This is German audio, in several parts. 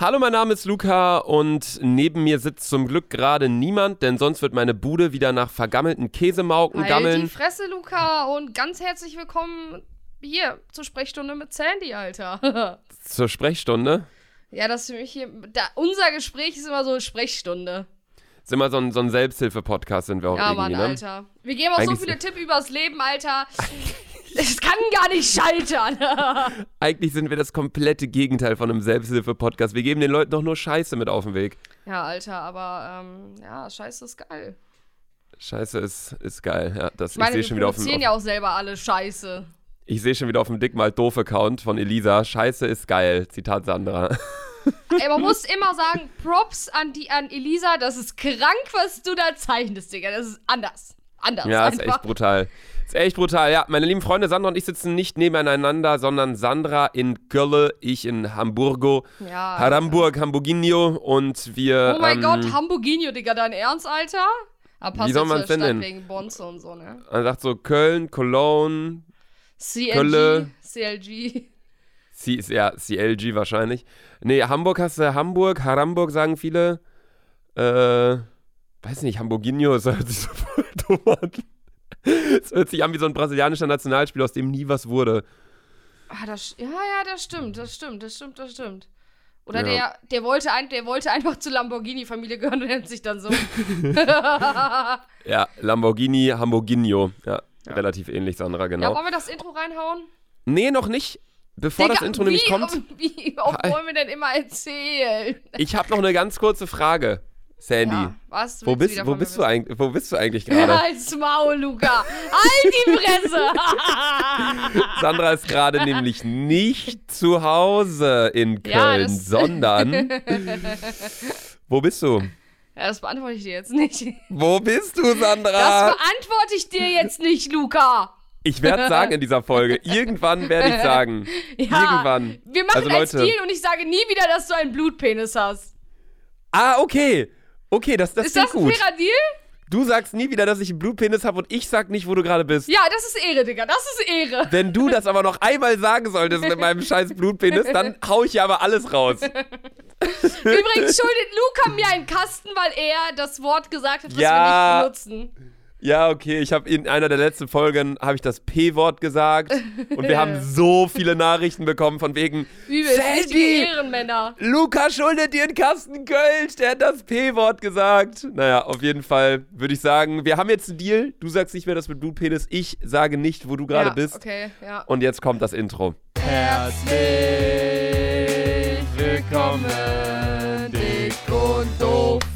Hallo, mein Name ist Luca und neben mir sitzt zum Glück gerade niemand, denn sonst wird meine Bude wieder nach vergammelten Käsemauken Halt gammeln. die Fresse, Luca, und ganz herzlich willkommen hier zur Sprechstunde mit Sandy, Alter. Zur Sprechstunde. ja, das ist für mich hier. Da, unser Gespräch ist immer so Sprechstunde. Ist immer so ein, so ein Selbsthilfe-Podcast, sind wir auch Ja, irgendwie, Mann, ne? Alter. Wir geben auch so Eigentlich- viele Tipps übers Leben, Alter. Es kann gar nicht scheitern. Eigentlich sind wir das komplette Gegenteil von einem Selbsthilfe-Podcast. Wir geben den Leuten doch nur Scheiße mit auf den Weg. ja, Alter, aber ähm, ja, Scheiße ist geil. Scheiße ist, ist geil. Ja, das, Ich meine, ich wir schon wieder auf dem, auf, ja auch selber alle Scheiße. ich sehe schon wieder auf dem Dick mal doof Account von Elisa. Scheiße ist geil. Zitat Sandra. Ey, man muss immer sagen, Props an, die, an Elisa, das ist krank, was du da zeichnest, Digga. Das ist anders. Anders Ja, ist einfach. echt brutal. Ist echt brutal. Ja, meine lieben Freunde, Sandra und ich sitzen nicht nebeneinander, sondern Sandra in Köln, ich in Hamburgo. Ja, Hamburg, Hamburginho und wir. Oh mein ähm, Gott, Hamburginho, Digga, dein Ernst, Alter? Aber passt Wie soll zur man's denn nennen? wegen Bonze und so, ne? Man sagt so Köln, Cologne, CLG, Kölle. CLG. C ist ja CLG wahrscheinlich. Nee, Hamburg hast du Hamburg, Haramburg sagen viele. Äh, weiß nicht, Hamburginho, das hört sich so voll dumm. Es hört sich an wie so ein brasilianischer Nationalspiel, aus dem nie was wurde. Ah, das, ja, ja, das stimmt, das stimmt, das stimmt, das stimmt. Oder Ja. der, der, wollte ein, der wollte einfach zur Lamborghini-Familie gehören und nennt sich dann so. Ja, Lamborghini, Hamburginho. Ja, relativ ähnlich, Sandra, Ja, genau. wollen wir das Intro reinhauen? nee, noch nicht. Bevor das Digga, Intro wie, nämlich kommt, Wie oft wollen wir denn immer erzählen? ich habe noch eine ganz kurze Frage, Sandy. Ja, was? Wo bist, wo, bist du eigentlich, wo bist du eigentlich gerade? Halt's Maul, Luca. Halt die Fresse. Sandra ist gerade nämlich nicht zu Hause in Köln, Ja, das- sondern. Wo bist du? ja, das beantworte ich dir jetzt nicht. Wo bist du, Das Sandra? beantworte ich dir jetzt nicht, Luca. Ich werde sagen in dieser Folge. Irgendwann werde ich sagen. Ja, Irgendwann. Wir machen Also, einen Leute. Deal und ich sage nie wieder, dass du einen Blutpenis hast. Ah, okay. Okay, das, das ist das ein gut. fairer Deal? Du sagst nie wieder, dass ich einen Blutpenis habe und ich sag nicht, wo du gerade bist. Ja, das ist Ehre, Digga. Das ist Ehre. Wenn du das aber noch einmal sagen solltest mit meinem scheiß Blutpenis, dann hau ich ja aber alles raus. Übrigens schuldet Luca mir einen Kasten, weil er das Wort gesagt hat, was Ja. wir nicht benutzen. Ja, okay, ich habe in einer der letzten Folgen habe ich das P-Wort gesagt und wir haben so viele Nachrichten bekommen von wegen Übelst. Sandy! Ehrenmänner. Luca schuldet dir einen Kasten Kölsch, der hat das P-Wort gesagt. Naja, auf jeden Fall würde ich sagen, wir haben jetzt einen Deal. Du sagst nicht mehr das mit Blutpenis, ich sage nicht, wo du gerade ja, bist. Okay, ja. Und jetzt kommt das Intro. Herzlich willkommen, dick und doof.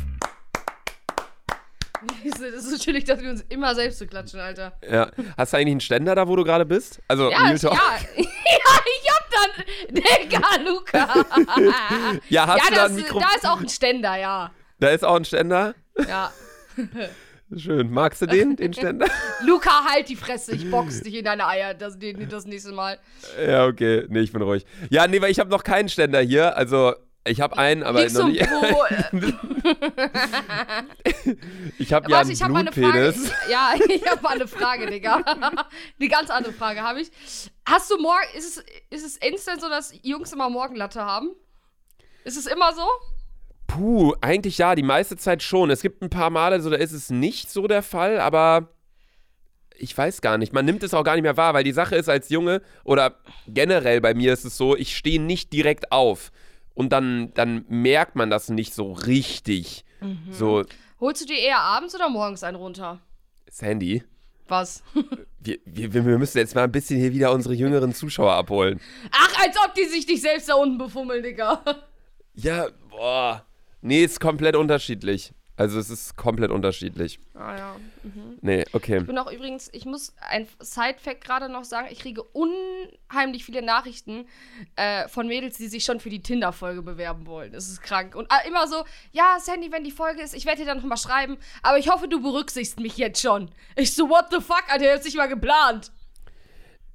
Das ist so chillig, dass wir uns immer selbst zu klatschen, Alter. Ja. Hast du eigentlich einen Ständer da, wo du gerade bist? Also, Ja, Real Talk. ja. ja, ich hab dann. Digga, Luca. Ja, hast ja, du da das, ein Mikro? da ist auch ein Ständer, ja. Da ist auch ein Ständer. Ja. Schön. Magst du den, den Ständer? Luca, halt die Fresse, ich box dich in deine Eier das, das nächste Mal. ja, okay. Nee, ich bin ruhig. Ja, nee, weil ich habe noch keinen Ständer hier. Also, ich habe einen, aber Liegst noch du nicht. Ich habe ja Warte, einen ich mal eine Frage. Ja, ich habe mal eine Frage, Digga. Eine ganz andere Frage habe ich. Hast du morgen, ist es, ist es instant so, dass Jungs immer Morgenlatte haben? Ist es immer so? Puh, eigentlich ja, die meiste Zeit schon. Es gibt ein paar Male, so da ist es nicht so der Fall, aber ich weiß gar nicht. Man nimmt es auch gar nicht mehr wahr, weil die Sache ist als Junge oder generell bei mir ist es so, ich stehe nicht direkt auf und dann, dann merkt man das nicht so richtig. Mhm. So, Holst du dir eher abends oder morgens einen runter? Sandy, Was? wir, wir, wir müssen jetzt mal ein bisschen hier wieder unsere jüngeren Zuschauer abholen. Ach, als ob die sich nicht selbst da unten befummeln, Digga. Ja, boah. Nee, ist komplett unterschiedlich. Also es ist komplett unterschiedlich. Ah ja. Nee, okay. Ich bin auch übrigens, ich muss ein Side-Fact gerade noch sagen, ich kriege unheimlich viele Nachrichten äh, von Mädels, die sich schon für die Tinder-Folge bewerben wollen. Das ist krank. Und äh, immer so, ja, Sandy, wenn die Folge ist, ich werde dir dann nochmal schreiben, aber ich hoffe, du berücksichtigst mich jetzt schon. Ich so, what the fuck, Alter, hat sich mal geplant.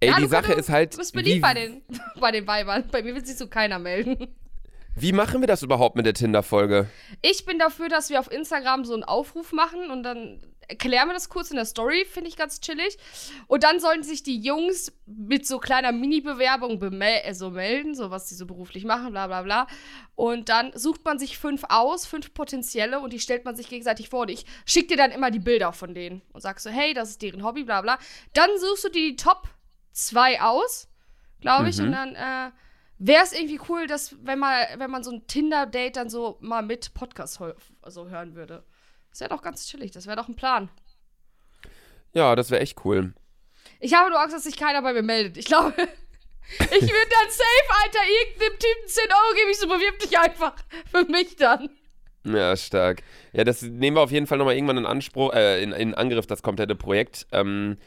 Ey, Ja, die Sache du, ist halt. Du bist beliebt bei den, bei den Weibern. Bei mir will sich so keiner melden. Wie machen wir das überhaupt mit der Tinder-Folge? Ich bin dafür, dass wir auf Instagram so einen Aufruf machen und dann erklären wir das kurz in der Story, finde ich ganz chillig. Und dann sollen sich die Jungs mit so kleiner Mini-Bewerbung also melden, so was sie so beruflich machen, bla bla bla. Und dann sucht man sich fünf aus, fünf potenzielle und die stellt man sich gegenseitig vor. Und ich schick dir dann immer die Bilder von denen und sagst so, hey, das ist deren Hobby, bla bla. Dann suchst du die Top zwei aus, glaube ich, mhm. und dann äh, wäre es irgendwie cool, dass, wenn, mal, wenn man so ein Tinder-Date dann so mal mit Podcast also hören würde. Das wäre doch ganz chillig, das wäre doch ein Plan. Ja, das wäre echt cool. Ich habe nur Angst, dass sich keiner bei mir meldet. Ich glaube, ich würde dann safe, Alter, irgendeinem Typen 10 Euro gebe ich so, bewirb dich einfach für mich dann. Ja, stark. Ja, das nehmen wir auf jeden Fall nochmal irgendwann in Anspruch, äh, in, in Angriff, das komplette Projekt. Ähm,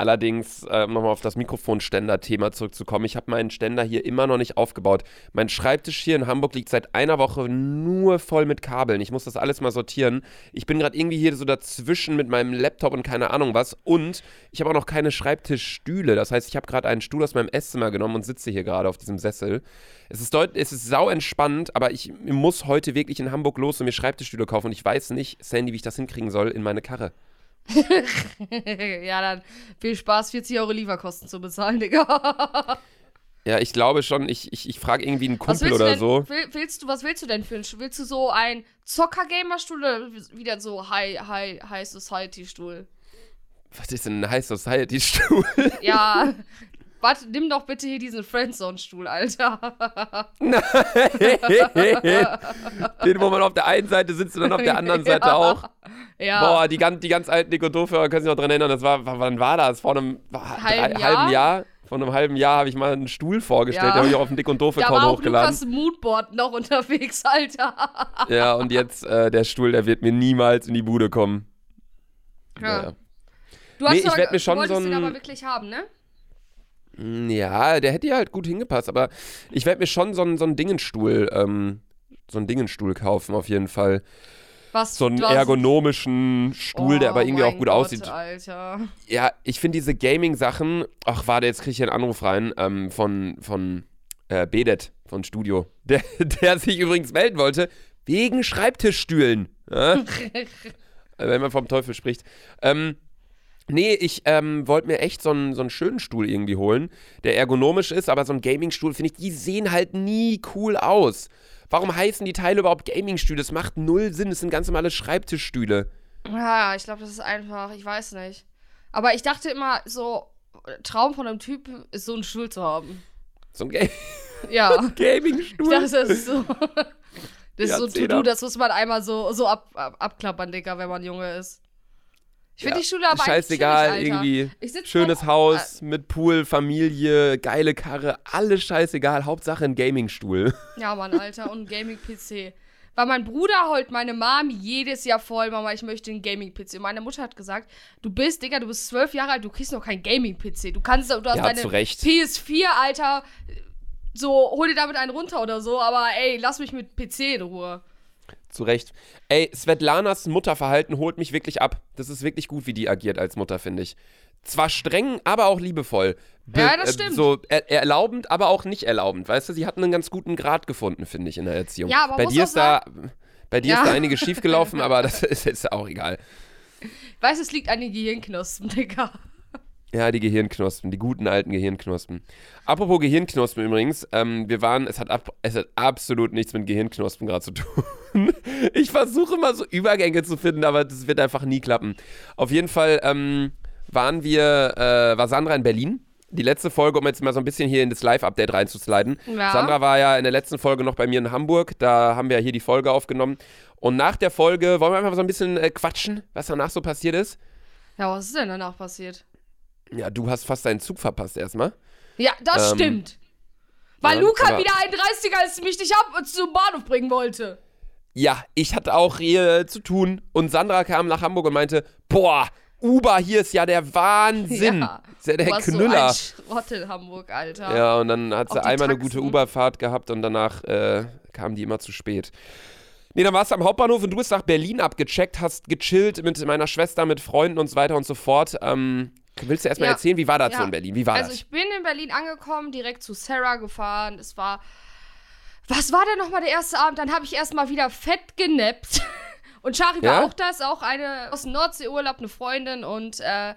Allerdings, äh, nochmal auf das Mikrofonständer-Thema zurückzukommen, ich habe meinen Ständer hier immer noch nicht aufgebaut. Mein Schreibtisch hier in Hamburg liegt seit einer Woche nur voll mit Kabeln. Ich muss das alles mal sortieren. Ich bin gerade irgendwie hier so dazwischen mit meinem Laptop und keine Ahnung was. Und ich habe auch noch keine Schreibtischstühle. Das heißt, ich habe gerade einen Stuhl aus meinem Esszimmer genommen und sitze hier gerade auf diesem Sessel. Es ist, deut es ist sau entspannt, aber ich muss heute wirklich in Hamburg los und mir Schreibtischstühle kaufen. Und ich weiß nicht, Sandy, wie ich das hinkriegen soll in meine Karre. ja, dann viel Spaß, 40 Euro Lieferkosten zu bezahlen, Digga. Ja, ich glaube schon, ich, ich, ich frage irgendwie einen Kumpel oder denn, so. Will, willst du, was willst du denn für einen Stuhl? Willst du so einen Zocker-Gamer-Stuhl oder wieder so High, High, High Society-Stuhl? Was ist denn ein High Society-Stuhl? Ja, Warte, nimm doch bitte hier diesen Friendzone-Stuhl, Alter. Nein. Den, wo man auf der einen Seite sitzt und dann auf der anderen Seite ja. auch. Ja. Boah, die ganz, die ganz alten Nico Dofhörer können sich noch dran erinnern. Das war, wann war das? Vor einem halben, drei, Jahr? halben Jahr? Vor einem halben Jahr habe ich mal einen Stuhl vorgestellt, ja. den habe ich auch auf dem Dick und Doof-Account hochgeladen. Da war Moodboard noch unterwegs, Alter. ja, und jetzt, äh, der Stuhl, der wird mir niemals in die Bude kommen. Ja. Naja. Du hast nee, ich werde mir schon so einen, den aber wirklich haben, ne? Hm, ja, der hätte ja halt gut hingepasst, aber ich werde mir schon so einen, so einen Dingenstuhl, ähm, so einen Dingenstuhl kaufen, auf jeden Fall. Was, so einen ergonomischen Stuhl, oh, der aber irgendwie auch gut Gott, aussieht. Alter. Ja, ich finde diese Gaming-Sachen. Ach, warte, jetzt kriege ich einen Anruf rein ähm, von, von äh, Bedet von Studio, der, der sich übrigens melden wollte, wegen Schreibtischstühlen. Ja? Wenn man vom Teufel spricht. Ähm, Nee, ich ähm, wollte mir echt so einen, so einen schönen Stuhl irgendwie holen, der ergonomisch ist, aber so ein Gaming-Stuhl, finde ich, die sehen halt nie cool aus. Warum heißen die Teile überhaupt Gaming-Stühle? Das macht null Sinn, das sind ganz normale Schreibtischstühle. Ja, ich glaube, das ist einfach, ich weiß nicht. Aber ich dachte immer, so, Traum von einem Typ ist, so einen Stuhl zu haben. So ein, Ga ja. Gaming-Stuhl? Ich dachte, das ist so. Das ist so ein To-Do, das muss man einmal so, so ab, ab, abklappern, Digga, wenn man Junge ist. Ich finde ja, die Schule aber scheißegal, irgendwie schönes Haus mit Pool, Familie, geile Karre, alles scheißegal, Hauptsache ein Gaming-Stuhl. Ja, Mann, Alter, und ein Gaming-PC. Weil mein Bruder holt meine Mom jedes Jahr voll, Mama, ich möchte einen Gaming-PC. Und meine Mutter hat gesagt, du bist, Digga, du bist zwölf Jahre alt, du kriegst noch keinen Gaming-PC. Du kannst, du hast ja, deine PS4, Alter, so, hol dir damit einen runter oder so, aber ey, lass mich mit PC in Ruhe zu Recht. Ey, Svetlanas Mutterverhalten holt mich wirklich ab. Das ist wirklich gut, wie die agiert als Mutter, finde ich. Zwar streng, aber auch liebevoll. Be ja, das stimmt. Äh, so er erlaubend, aber auch nicht erlaubend. Weißt du, sie hat einen ganz guten Grad gefunden, finde ich, in der Erziehung. Ja, aber bei dir ist da, bei dir ja. ist da einiges schiefgelaufen, aber das ist jetzt auch egal. Weißt du, es liegt an den Gehirnknospen, Digga. Ja, die Gehirnknospen, die guten alten Gehirnknospen. Apropos Gehirnknospen übrigens, ähm, wir waren, es hat, ab, es hat absolut nichts mit Gehirnknospen gerade zu tun. ich versuche immer so Übergänge zu finden, aber das wird einfach nie klappen. Auf jeden Fall ähm, waren wir, äh, war Sandra in Berlin. Die letzte Folge, um jetzt mal so ein bisschen hier in das Live-Update reinzusliden. Ja. Sandra war ja in der letzten Folge noch bei mir in Hamburg. Da haben wir ja hier die Folge aufgenommen. Und nach der Folge wollen wir einfach so ein bisschen äh, quatschen, was danach so passiert ist. Ja, was ist denn danach passiert? Ja, du hast fast deinen Zug verpasst erstmal. Ja, das ähm, stimmt. Weil ja, Luca wieder ein 30er ist, mich nicht ab und zum Bahnhof bringen wollte. Ja, ich hatte auch hier zu tun und Sandra kam nach Hamburg und meinte, boah, Uber hier ist ja der Wahnsinn. Ja, ist ja der du Knüller. So ein Schrott in Hamburg, Alter. Ja, und dann hat sie einmal Taxen. eine gute Uberfahrt gehabt und danach äh, kamen die immer zu spät. Nee, dann warst du am Hauptbahnhof und du bist nach Berlin abgecheckt, hast gechillt mit meiner Schwester, mit Freunden und so weiter und so fort. Ähm, Willst du erstmal ja. erzählen, wie war das ja. so in Berlin? Wie war also das? ich bin in Berlin angekommen, direkt zu Sarah gefahren. Es war. Was war denn nochmal der erste Abend? Dann habe ich erstmal wieder fett genappt. Und Shari Ja? war auch das, auch eine aus dem Nordseeurlaub, eine Freundin und äh,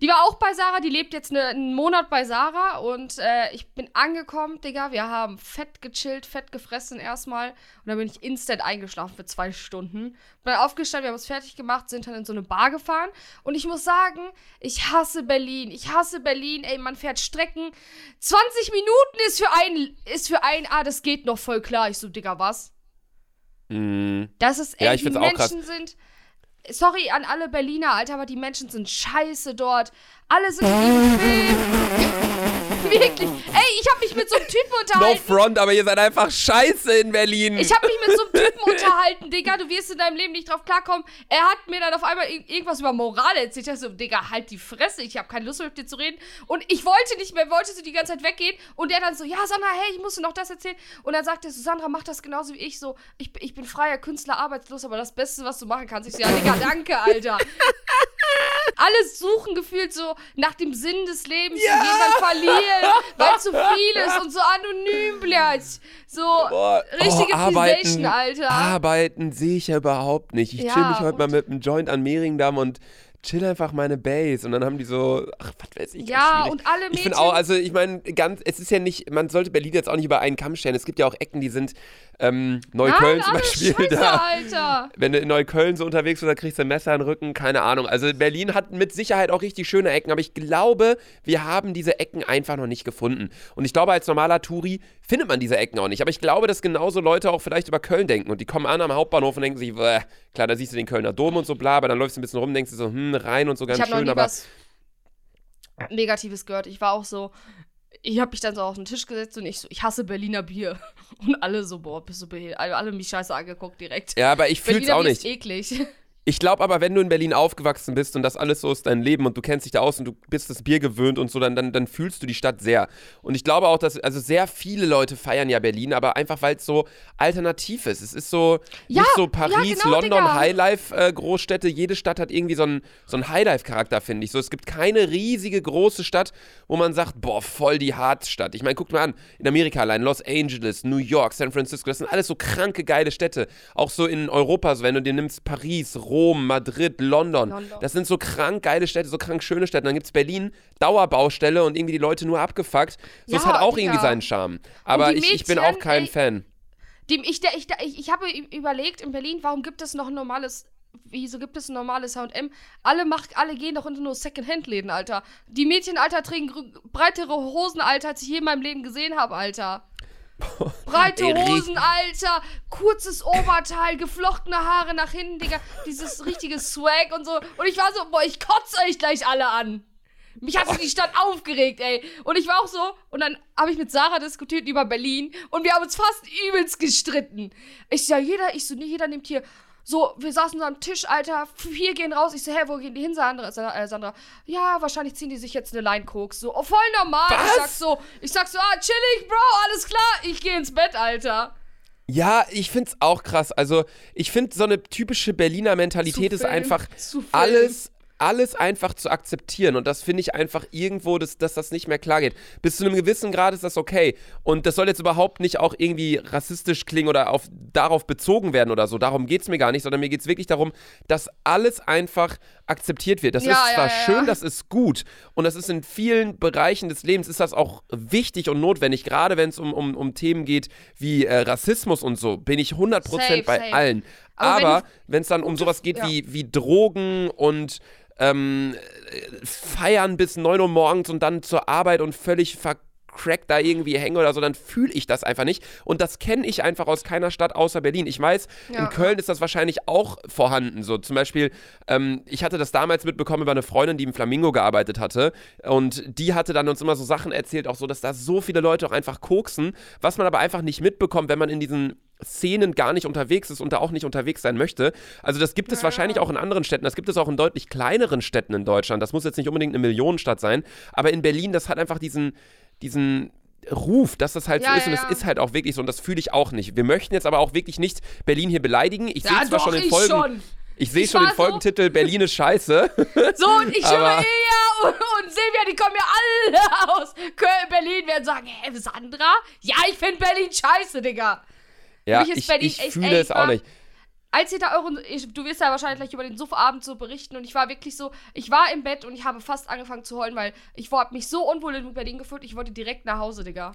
die war auch bei Sarah, die lebt jetzt ne, einen Monat bei Sarah und äh, ich bin angekommen, Digga, wir haben fett gechillt, fett gefressen erstmal und dann bin ich instant eingeschlafen für zwei Stunden. Bin dann aufgestanden, wir haben es fertig gemacht, sind dann in so eine Bar gefahren und ich muss sagen, ich hasse Berlin, ich hasse Berlin, ey, man fährt Strecken, 20 Minuten ist für ein, ist für ein, ah, das geht noch voll klar. Ich so, Digga, was? Mm. Das ist, ey, Ja, ich die. Menschen sind. Sorry an alle Berliner, Alter, aber die Menschen sind scheiße dort. Alle sind Film. Wirklich. Ey, ich habe mich mit so einem Typen No unterhalten. front, aber ihr seid einfach scheiße in Berlin. Ich habe mich mit so einem Typen unterhalten, Digga, du wirst in deinem Leben nicht drauf klarkommen. Er hat mir dann auf einmal ir- irgendwas über Moral erzählt. Ich so, Digga, halt die Fresse, ich habe keine Lust mehr mit dir zu reden. Und ich wollte nicht mehr, wollte so die ganze Zeit weggehen. Und er dann so, ja, Sandra, hey, ich musste noch das erzählen. Und dann sagt er so, Sandra, mach das genauso wie ich. So, ich, ich bin freier Künstler, arbeitslos, aber das Beste, was du machen kannst. Ich so, ja, Digga, danke, Alter. Alle suchen gefühlt so nach dem Sinn des Lebens und gehen dann verlieren, weil zu viel ist und so anonym bleibt. So Boah, richtige oh, arbeiten, Alter. Arbeiten sehe ich ja überhaupt nicht. Ich Ja, chill mich heute mal mit einem Joint an Mehringdamm und chill einfach meine Base. Und dann haben die so, ach, was weiß ich. Ja, schwierig. und alle Ich Mädchen. finde auch, also ich meine, ganz, es ist ja nicht, man sollte Berlin jetzt auch nicht über einen Kamm stellen. Es gibt ja auch Ecken, die sind ähm, Neukölln Nein, zum Beispiel. Scheiße, da, Alter. wenn du in Neukölln so unterwegs bist, da kriegst du ein Messer in den Rücken, keine Ahnung. Also Berlin hat mit Sicherheit auch richtig schöne Ecken, aber ich glaube, wir haben diese Ecken einfach noch nicht gefunden. Und ich glaube, als normaler Touri findet man diese Ecken auch nicht. Aber ich glaube, dass genauso Leute auch vielleicht über Köln denken und die kommen an am Hauptbahnhof und denken sich, "Bäh, klar, da siehst du den Kölner Dom und so bla, aber dann läufst du ein bisschen rum, denkst du so, hm, rein und so ganz Ich habe noch schön, nie aber was Negatives gehört. Ich war auch so, ich habe mich dann so auf den Tisch gesetzt und ich so, ich hasse Berliner Bier. Und alle so, boah, bist du behindert. Alle, alle mich scheiße angeguckt direkt. ja, aber ich fühl's Berliner auch Bier nicht. ist eklig. Ich glaube aber, wenn du in Berlin aufgewachsen bist und das alles so ist dein Leben und du kennst dich da aus und du bist das Bier gewöhnt und so, dann, dann, dann fühlst du die Stadt sehr. Und ich glaube auch, dass, also sehr viele Leute feiern ja Berlin, aber einfach weil es so alternativ ist. Es ist so, Ja, nicht so ja, Paris, genau, London, Digga. Highlife-Großstädte. Jede Stadt hat irgendwie so einen, so einen Highlife-Charakter, finde ich. So, es gibt keine riesige große Stadt, wo man sagt, boah, voll die Hartstadt. Ich meine, guck mal an, in Amerika allein, Los Angeles, New York, San Francisco, das sind alles so kranke, geile Städte. Auch so in Europa, so wenn du dir nimmst, Paris, Rom, Madrid, London. London. Das sind so krank geile Städte, so krank schöne Städte. Dann gibt es Berlin, Dauerbaustelle und irgendwie die Leute nur abgefuckt. So, Ja, es hat auch Digga. irgendwie seinen Charme. Aber ich, ich bin auch kein ey, Fan. Dem ich, der, ich, der, ich, ich habe überlegt in Berlin, warum gibt es noch ein normales. Wieso gibt es ein normales HM? Alle, macht, alle gehen doch unter nur Second-Hand-Läden, Alter. Die Mädchen, Alter, tragen breitere Hosen, Alter, als ich je in meinem Leben gesehen habe, Alter. Breite Ey, Hosen, Alter, kurzes Oberteil, geflochtene Haare nach hinten, Digga, dieses richtige Swag und so. Und ich war so, boah, ich kotze euch gleich alle an. Mich hat die Stadt aufgeregt, ey. Und ich war auch so, und dann habe ich mit Sarah diskutiert über Berlin und wir haben uns fast übelst gestritten. Ich ja, jeder, ich so, nee, jeder nimmt hier. So, wir saßen so am Tisch, Alter, vier gehen raus. Ich so, hä, wo gehen die hin, Sandra? Sa- äh, Sandra, ja, wahrscheinlich ziehen die sich jetzt eine Line Koks. So, oh, voll normal. Ich Was? sag so, ich sag so, ah, chillig, Bro, alles klar. Ich gehe ins Bett, Alter. Ja, ich find's auch krass. Also, ich finde, so eine typische Berliner Mentalität ist einfach alles, alles einfach zu akzeptieren. Und das finde ich einfach irgendwo, dass, dass das nicht mehr klar geht. Bis zu einem gewissen Grad ist das okay. Und das soll jetzt überhaupt nicht auch irgendwie rassistisch klingen oder auf, darauf bezogen werden oder so. Darum geht's mir gar nicht, sondern mir geht's wirklich darum, dass alles einfach akzeptiert wird. Das Ja, ist zwar ja, schön, ja. das ist gut. Und das ist in vielen Bereichen des Lebens ist das auch wichtig und notwendig. Gerade wenn es um, um, um Themen geht wie äh, Rassismus und so, bin ich 100% Safe, bei safe. allen. Aber wenn Aber wenn es dann um sowas geht wie, wie Drogen und ähm, äh, feiern bis 9 Uhr morgens und dann zur Arbeit und völlig vercrackt da irgendwie hänge oder so, dann fühle ich das einfach nicht. Und das kenne ich einfach aus keiner Stadt außer Berlin. Ich weiß, Ja. in Köln ist das wahrscheinlich auch vorhanden. So zum Beispiel, ähm, ich hatte das damals mitbekommen über eine Freundin, die im Flamingo gearbeitet hatte. Und die hatte dann uns immer so Sachen erzählt, auch so, dass da so viele Leute auch einfach koksen, was man aber einfach nicht mitbekommt, wenn man in diesen Szenen gar nicht unterwegs ist und da auch nicht unterwegs sein möchte. Also das gibt es wahrscheinlich auch in anderen Städten. Das gibt es auch in deutlich kleineren Städten in Deutschland. Das muss jetzt nicht unbedingt eine Millionenstadt sein. Aber in Berlin, das hat einfach diesen, diesen Ruf, dass das halt Ja, so ist. ja, und es ja. ist halt auch wirklich so. Und das fühle ich auch nicht. Wir möchten jetzt aber auch wirklich nicht Berlin hier beleidigen. Ich sehe Ja, zwar schon den ich Folgen. schon. Ich sehe schon den war so- Folgentitel Berlin ist scheiße. So, und ich höre Ilja und, und Silvia, die kommen ja alle aus Köln, Berlin, werden sagen, hä, Sandra? Ja, ich finde Berlin scheiße, Digga. Ja, mich ist ich, Berlin ich echt- fühle ey, es ich auch nicht. als ihr da euren, ich, du wirst ja wahrscheinlich gleich über den Suffabend so berichten und ich war wirklich so, ich war im Bett und ich habe fast angefangen zu heulen, weil ich habe mich so unwohl in Berlin gefühlt, ich wollte direkt nach Hause, Digga.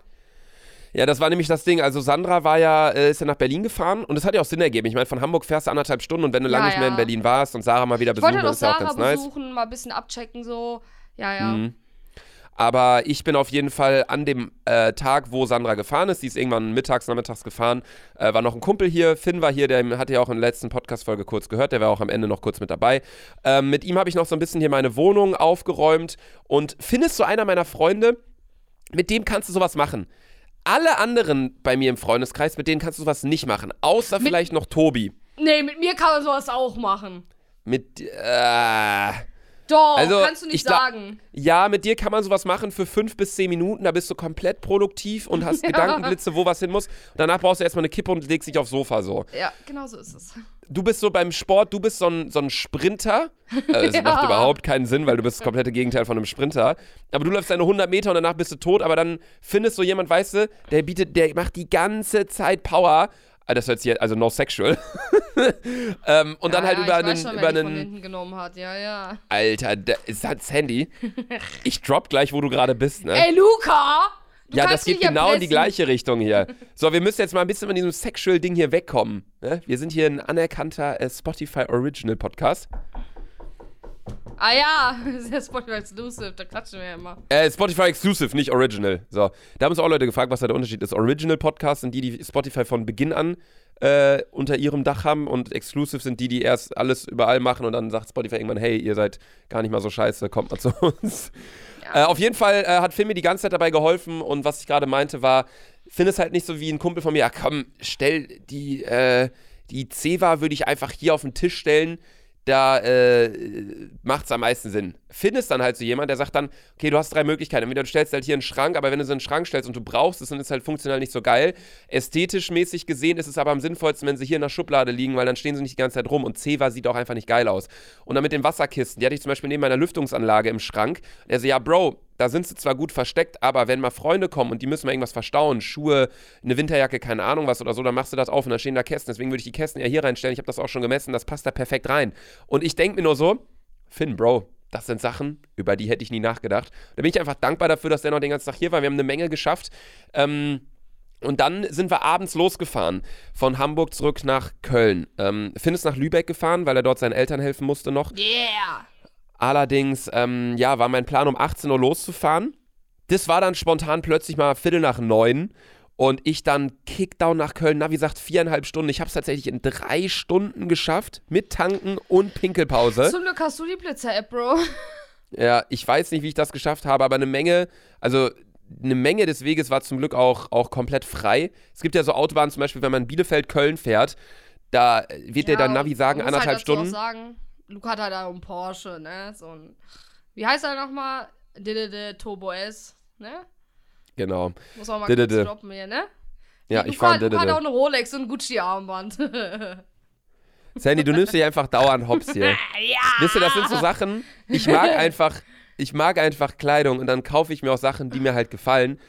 Ja, das war nämlich das Ding. Also Sandra war ja, äh, ist ja nach Berlin gefahren und das hat ja auch Sinn ergeben. Ich meine, von Hamburg fährst du anderthalb Stunden und wenn du Ja, lange nicht mehr ja. in Berlin warst und Sarah mal wieder Ich besuchen, wollte dann doch ist ja auch ganz nice. besuchen, mal ein bisschen abchecken, so. Ja, ja. Mhm. Aber ich bin auf jeden Fall an dem äh, Tag, wo Sandra gefahren ist, die ist irgendwann mittags, nachmittags gefahren, äh, war noch ein Kumpel hier, Finn war hier, der hat ja auch in der letzten Podcast-Folge kurz gehört, der war auch am Ende noch kurz mit dabei. Ähm, mit ihm habe ich noch so ein bisschen hier meine Wohnung aufgeräumt und Finn ist so einer meiner Freunde, mit dem kannst du sowas machen. Alle anderen bei mir im Freundeskreis, mit denen kannst du sowas nicht machen. Außer Mit- vielleicht noch Tobi. Nee, mit mir kann man sowas auch machen. Mit, äh, Doch, Also, kannst du nicht ich glaub- sagen. Ja, mit dir kann man sowas machen für fünf bis zehn Minuten. Da bist du komplett produktiv und hast Gedankenblitze, wo was hin muss. Danach brauchst du erstmal eine Kippe und legst dich aufs Sofa so. Ja, genau so ist es. Du bist so beim Sport, du bist so ein, so ein Sprinter. Äh, das Ja. macht überhaupt keinen Sinn, weil du bist das komplette Gegenteil von einem Sprinter. Aber du läufst deine 100 Meter und danach bist du tot. Aber dann findest du jemand, weißt du, der bietet, der macht die ganze Zeit Power. Ah, Das hört sich jetzt, also no sexual. ähm, und dann ja, halt ja, über ich weiß einen, schon, über einen hinten genommen hat, ja, ja. Alter, da, ist das Handy? Ich drop gleich, wo du gerade bist, ne? Ey, Luca! Du ja, das geht genau in die gleiche Richtung hier. So, wir müssen jetzt mal ein bisschen von diesem Sexual-Ding hier wegkommen. Ne? Wir sind hier ein anerkannter äh, Spotify Original Podcast. Ah ja, das ist ja Spotify Exclusive, da klatschen wir ja immer. Äh, Spotify Exclusive, nicht Original. So, da haben uns auch Leute gefragt, was da der Unterschied ist. Original Podcasts sind die, die Spotify von Beginn an äh, unter ihrem Dach haben und Exclusive sind die, die erst alles überall machen und dann sagt Spotify irgendwann, hey, ihr seid gar nicht mal so scheiße, kommt mal zu uns. Ja. Äh, auf jeden Fall äh, hat Finn mir die ganze Zeit dabei geholfen und was ich gerade meinte war, Finn ist halt nicht so wie ein Kumpel von mir, ja komm, stell die, äh, die Ceva würde ich einfach hier auf den Tisch stellen, da äh, macht es am meisten Sinn. Finn ist dann halt so jemand, der sagt dann, okay, du hast drei Möglichkeiten. Entweder du stellst halt hier einen Schrank, aber wenn du so einen Schrank stellst und du brauchst es, dann ist es halt funktional nicht so geil. Ästhetisch mäßig gesehen ist es aber am sinnvollsten, wenn sie hier in der Schublade liegen, weil dann stehen sie nicht die ganze Zeit rum und Ceva sieht auch einfach nicht geil aus. Und dann mit den Wasserkisten, die hatte ich zum Beispiel neben meiner Lüftungsanlage im Schrank. Der so, ja, Bro, da sind sie zwar gut versteckt, aber wenn mal Freunde kommen und die müssen mal irgendwas verstauen, Schuhe, eine Winterjacke, keine Ahnung was oder so, dann machst du das auf und dann stehen da Kästen. Deswegen würde ich die Kästen ja hier reinstellen. Ich habe das auch schon gemessen, das passt da perfekt rein. Und ich denke mir nur so, Finn, Bro, das sind Sachen, über die hätte ich nie nachgedacht. Da bin ich einfach dankbar dafür, dass der noch den ganzen Tag hier war. Wir haben eine Menge geschafft. Ähm, und dann sind wir abends losgefahren von Hamburg zurück nach Köln. Ähm, Finn ist nach Lübeck gefahren, weil er dort seinen Eltern helfen musste noch. Yeah! Allerdings, ähm, ja, war mein Plan, um 18 Uhr loszufahren. Das war dann spontan plötzlich mal Viertel nach neun. Und ich dann Kickdown nach Köln, na, wie gesagt, viereinhalb Stunden. Ich habe es tatsächlich in drei Stunden geschafft, mit Tanken und Pinkelpause. Zum Glück hast du die Blitzer-App, Bro. Ja, ich weiß nicht, wie ich das geschafft habe, aber eine Menge, also eine Menge des Weges war zum Glück auch, auch komplett frei. Es gibt ja so Autobahnen, zum Beispiel, wenn man Bielefeld-Köln fährt, da wird dir dein Navi sagen, muss anderthalb halt Stunden. Sagen, Luca hat halt auch einen Porsche, ne? So ein. Wie heißt er nochmal? DDD Turbo S, ne? Genau. Muss man mal DDD. kurz droppen hier, ne? Ja, ich fahre Luca hat auch eine Rolex und ein Gucci-Armband. Sandy, du nimmst dich einfach dauernd hops hier. ja! Wisst ihr, das sind so Sachen, ich mag einfach, ich mag einfach Kleidung und dann kaufe ich mir auch Sachen, die mir halt gefallen.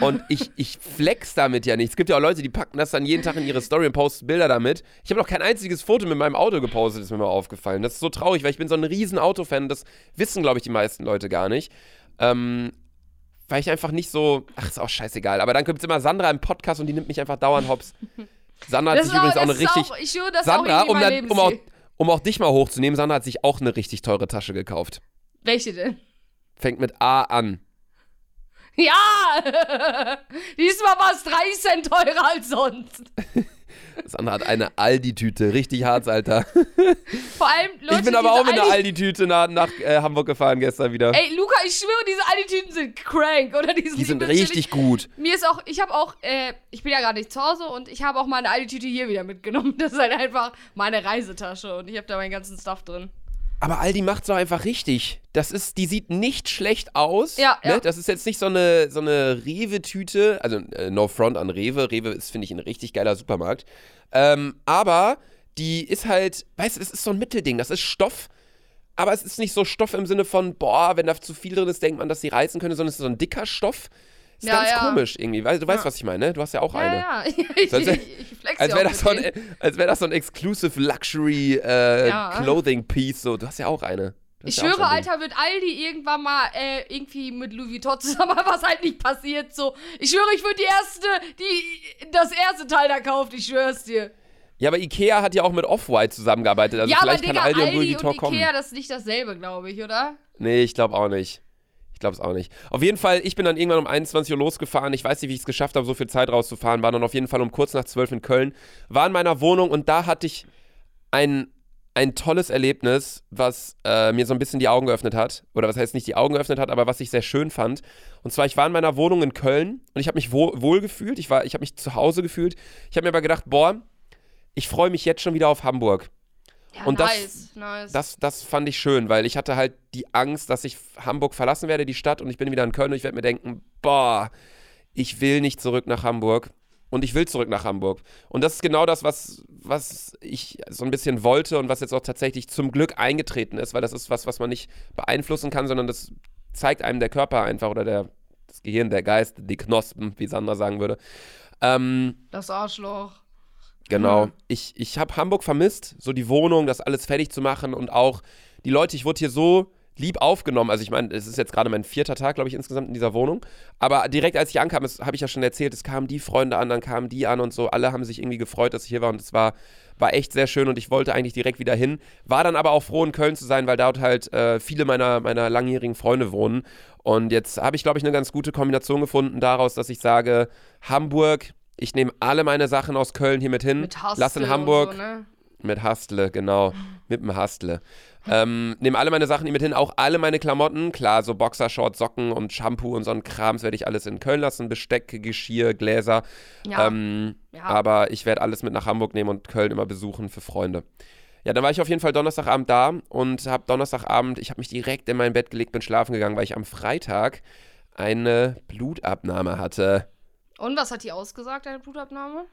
Und ich, ich flex damit ja nicht. Es gibt ja auch Leute, die packen das dann jeden Tag in ihre Story und posten Bilder damit. Ich habe noch kein einziges Foto mit meinem Auto gepostet, ist mir mal aufgefallen. Das ist so traurig, weil ich bin so ein riesen Autofan. Das wissen, glaube ich, die meisten Leute gar nicht. Ähm, weil ich einfach nicht so. Ach, ist auch scheißegal. Aber dann gibt es immer Sandra im Podcast und die nimmt mich einfach dauernd hops. Sandra hat sich übrigens auch eine richtig. Auch, ich das Sandra, auch um, dann, um, auch, um auch dich mal hochzunehmen, Sandra hat sich auch eine richtig teure Tasche gekauft. Welche denn? Fängt mit A an. Ja! Diesmal war es 3 Cent teurer als sonst. Sandra hat eine Aldi-Tüte. Richtig hart, Alter. Vor allem, Leute, ich bin aber auch mit einer Aldi- Aldi-Tüte nach, nach äh, Hamburg gefahren gestern wieder. Ey, Luca, ich schwöre, diese Aldi-Tüten sind crank, oder? Die sind, Die sind richtig gut. Mir ist auch, ich habe auch, äh, ich bin ja gerade nicht zu Hause und ich habe auch meine Aldi-Tüte hier wieder mitgenommen. Das ist halt einfach meine Reisetasche und ich habe da meinen ganzen Stuff drin. Aber Aldi macht's doch einfach richtig. Das ist, die sieht nicht schlecht aus. Ja, ne? ja. Das ist jetzt nicht so eine, so eine Rewe-Tüte. Also, äh, no front an Rewe. Rewe ist, finde ich, ein richtig geiler Supermarkt. Ähm, aber die ist halt, weißt du, das ist so ein Mittelding. Das ist Stoff. Aber es ist nicht so Stoff im Sinne von, boah, wenn da zu viel drin ist, denkt man, dass sie reißen könnte, sondern es ist so ein dicker Stoff. Ist Ja, ganz ja. komisch irgendwie. Weil, du weißt, was ich meine, ne? Du hast ja auch eine. Ja, ja. Ich, So, als wär- ich, flex Als wäre das, so ein- als wär das so ein Exclusive Luxury äh. Clothing Piece. So. Du hast ja auch eine. Ich ja schwöre. Alter, wird Aldi irgendwann mal äh, irgendwie mit Louis Vuitton zusammen, was halt nicht passiert. So, ich schwöre, ich würde die erste, die das erste Teil da kauft. Ich schwör's dir. Ja, aber Ikea hat ja auch mit Off-White zusammengearbeitet. Also ja, aber vielleicht Digga, kann Aldi, Aldi, und Louis Vuitton und kommen. Ikea, das ist nicht dasselbe, glaube ich, oder? Nee, ich glaube auch nicht. Ich glaube es auch nicht. Auf jeden Fall, ich bin dann irgendwann um 21 Uhr losgefahren. Ich weiß nicht, wie ich es geschafft habe, so viel Zeit rauszufahren. War dann auf jeden Fall um kurz nach 12 in Köln. War in meiner Wohnung und da hatte ich ein, ein tolles Erlebnis, was äh, mir so ein bisschen die Augen geöffnet hat. Oder was heißt nicht die Augen geöffnet hat, aber was ich sehr schön fand. Und zwar, ich war in meiner Wohnung in Köln und ich habe mich wohl, wohl gefühlt. Ich, ich habe mich zu Hause gefühlt. Ich habe mir aber gedacht, boah, ich freue mich jetzt schon wieder auf Hamburg. Ja, Und das- nice, nice. Das, das fand ich schön, weil ich hatte halt die Angst, dass ich Hamburg verlassen werde, die Stadt, und ich bin wieder in Köln und ich werde mir denken, boah, ich will nicht zurück nach Hamburg. Und ich will zurück nach Hamburg. Und das ist genau das, was, was ich so ein bisschen wollte und was jetzt auch tatsächlich zum Glück eingetreten ist, weil das ist was, was man nicht beeinflussen kann, sondern das zeigt einem der Körper einfach oder der, das Gehirn, der Geist, die Knospen, wie Sandra sagen würde. Ähm, das Arschloch. Genau. Mhm. Ich, ich habe Hamburg vermisst, so die Wohnung, das alles fertig zu machen und auch die Leute, ich wurde hier so lieb aufgenommen. Also ich meine, es ist jetzt gerade mein vierter Tag, glaube ich, insgesamt in dieser Wohnung. Aber direkt als ich ankam, habe ich ja schon erzählt, es kamen die Freunde an, dann kamen die an und so. Alle haben sich irgendwie gefreut, dass ich hier war und es war, war echt sehr schön und ich wollte eigentlich direkt wieder hin. War dann aber auch froh, in Köln zu sein, weil dort halt äh, viele meiner, meiner langjährigen Freunde wohnen. Und jetzt habe ich, glaube ich, eine ganz gute Kombination gefunden daraus, dass ich sage, Hamburg, ich nehme alle meine Sachen aus Köln hier mit hin. Mit Hustle Lass in Hamburg. So, ne? Mit Hastle, genau. Mit dem Hastle. Ähm, nehme alle meine Sachen hier mit hin, auch alle meine Klamotten. Klar, so Boxershorts, Socken und Shampoo und so ein Krams werde ich alles in Köln lassen. Besteck, Geschirr, Gläser. Ja. Ähm, ja. Aber ich werde alles mit nach Hamburg nehmen und Köln immer besuchen für Freunde. Ja, dann war ich auf jeden Fall Donnerstagabend da und habe Donnerstagabend, ich habe mich direkt in mein Bett gelegt, bin schlafen gegangen, weil ich am Freitag eine Blutabnahme hatte. Und was hat die ausgesagt, deine Blutabnahme?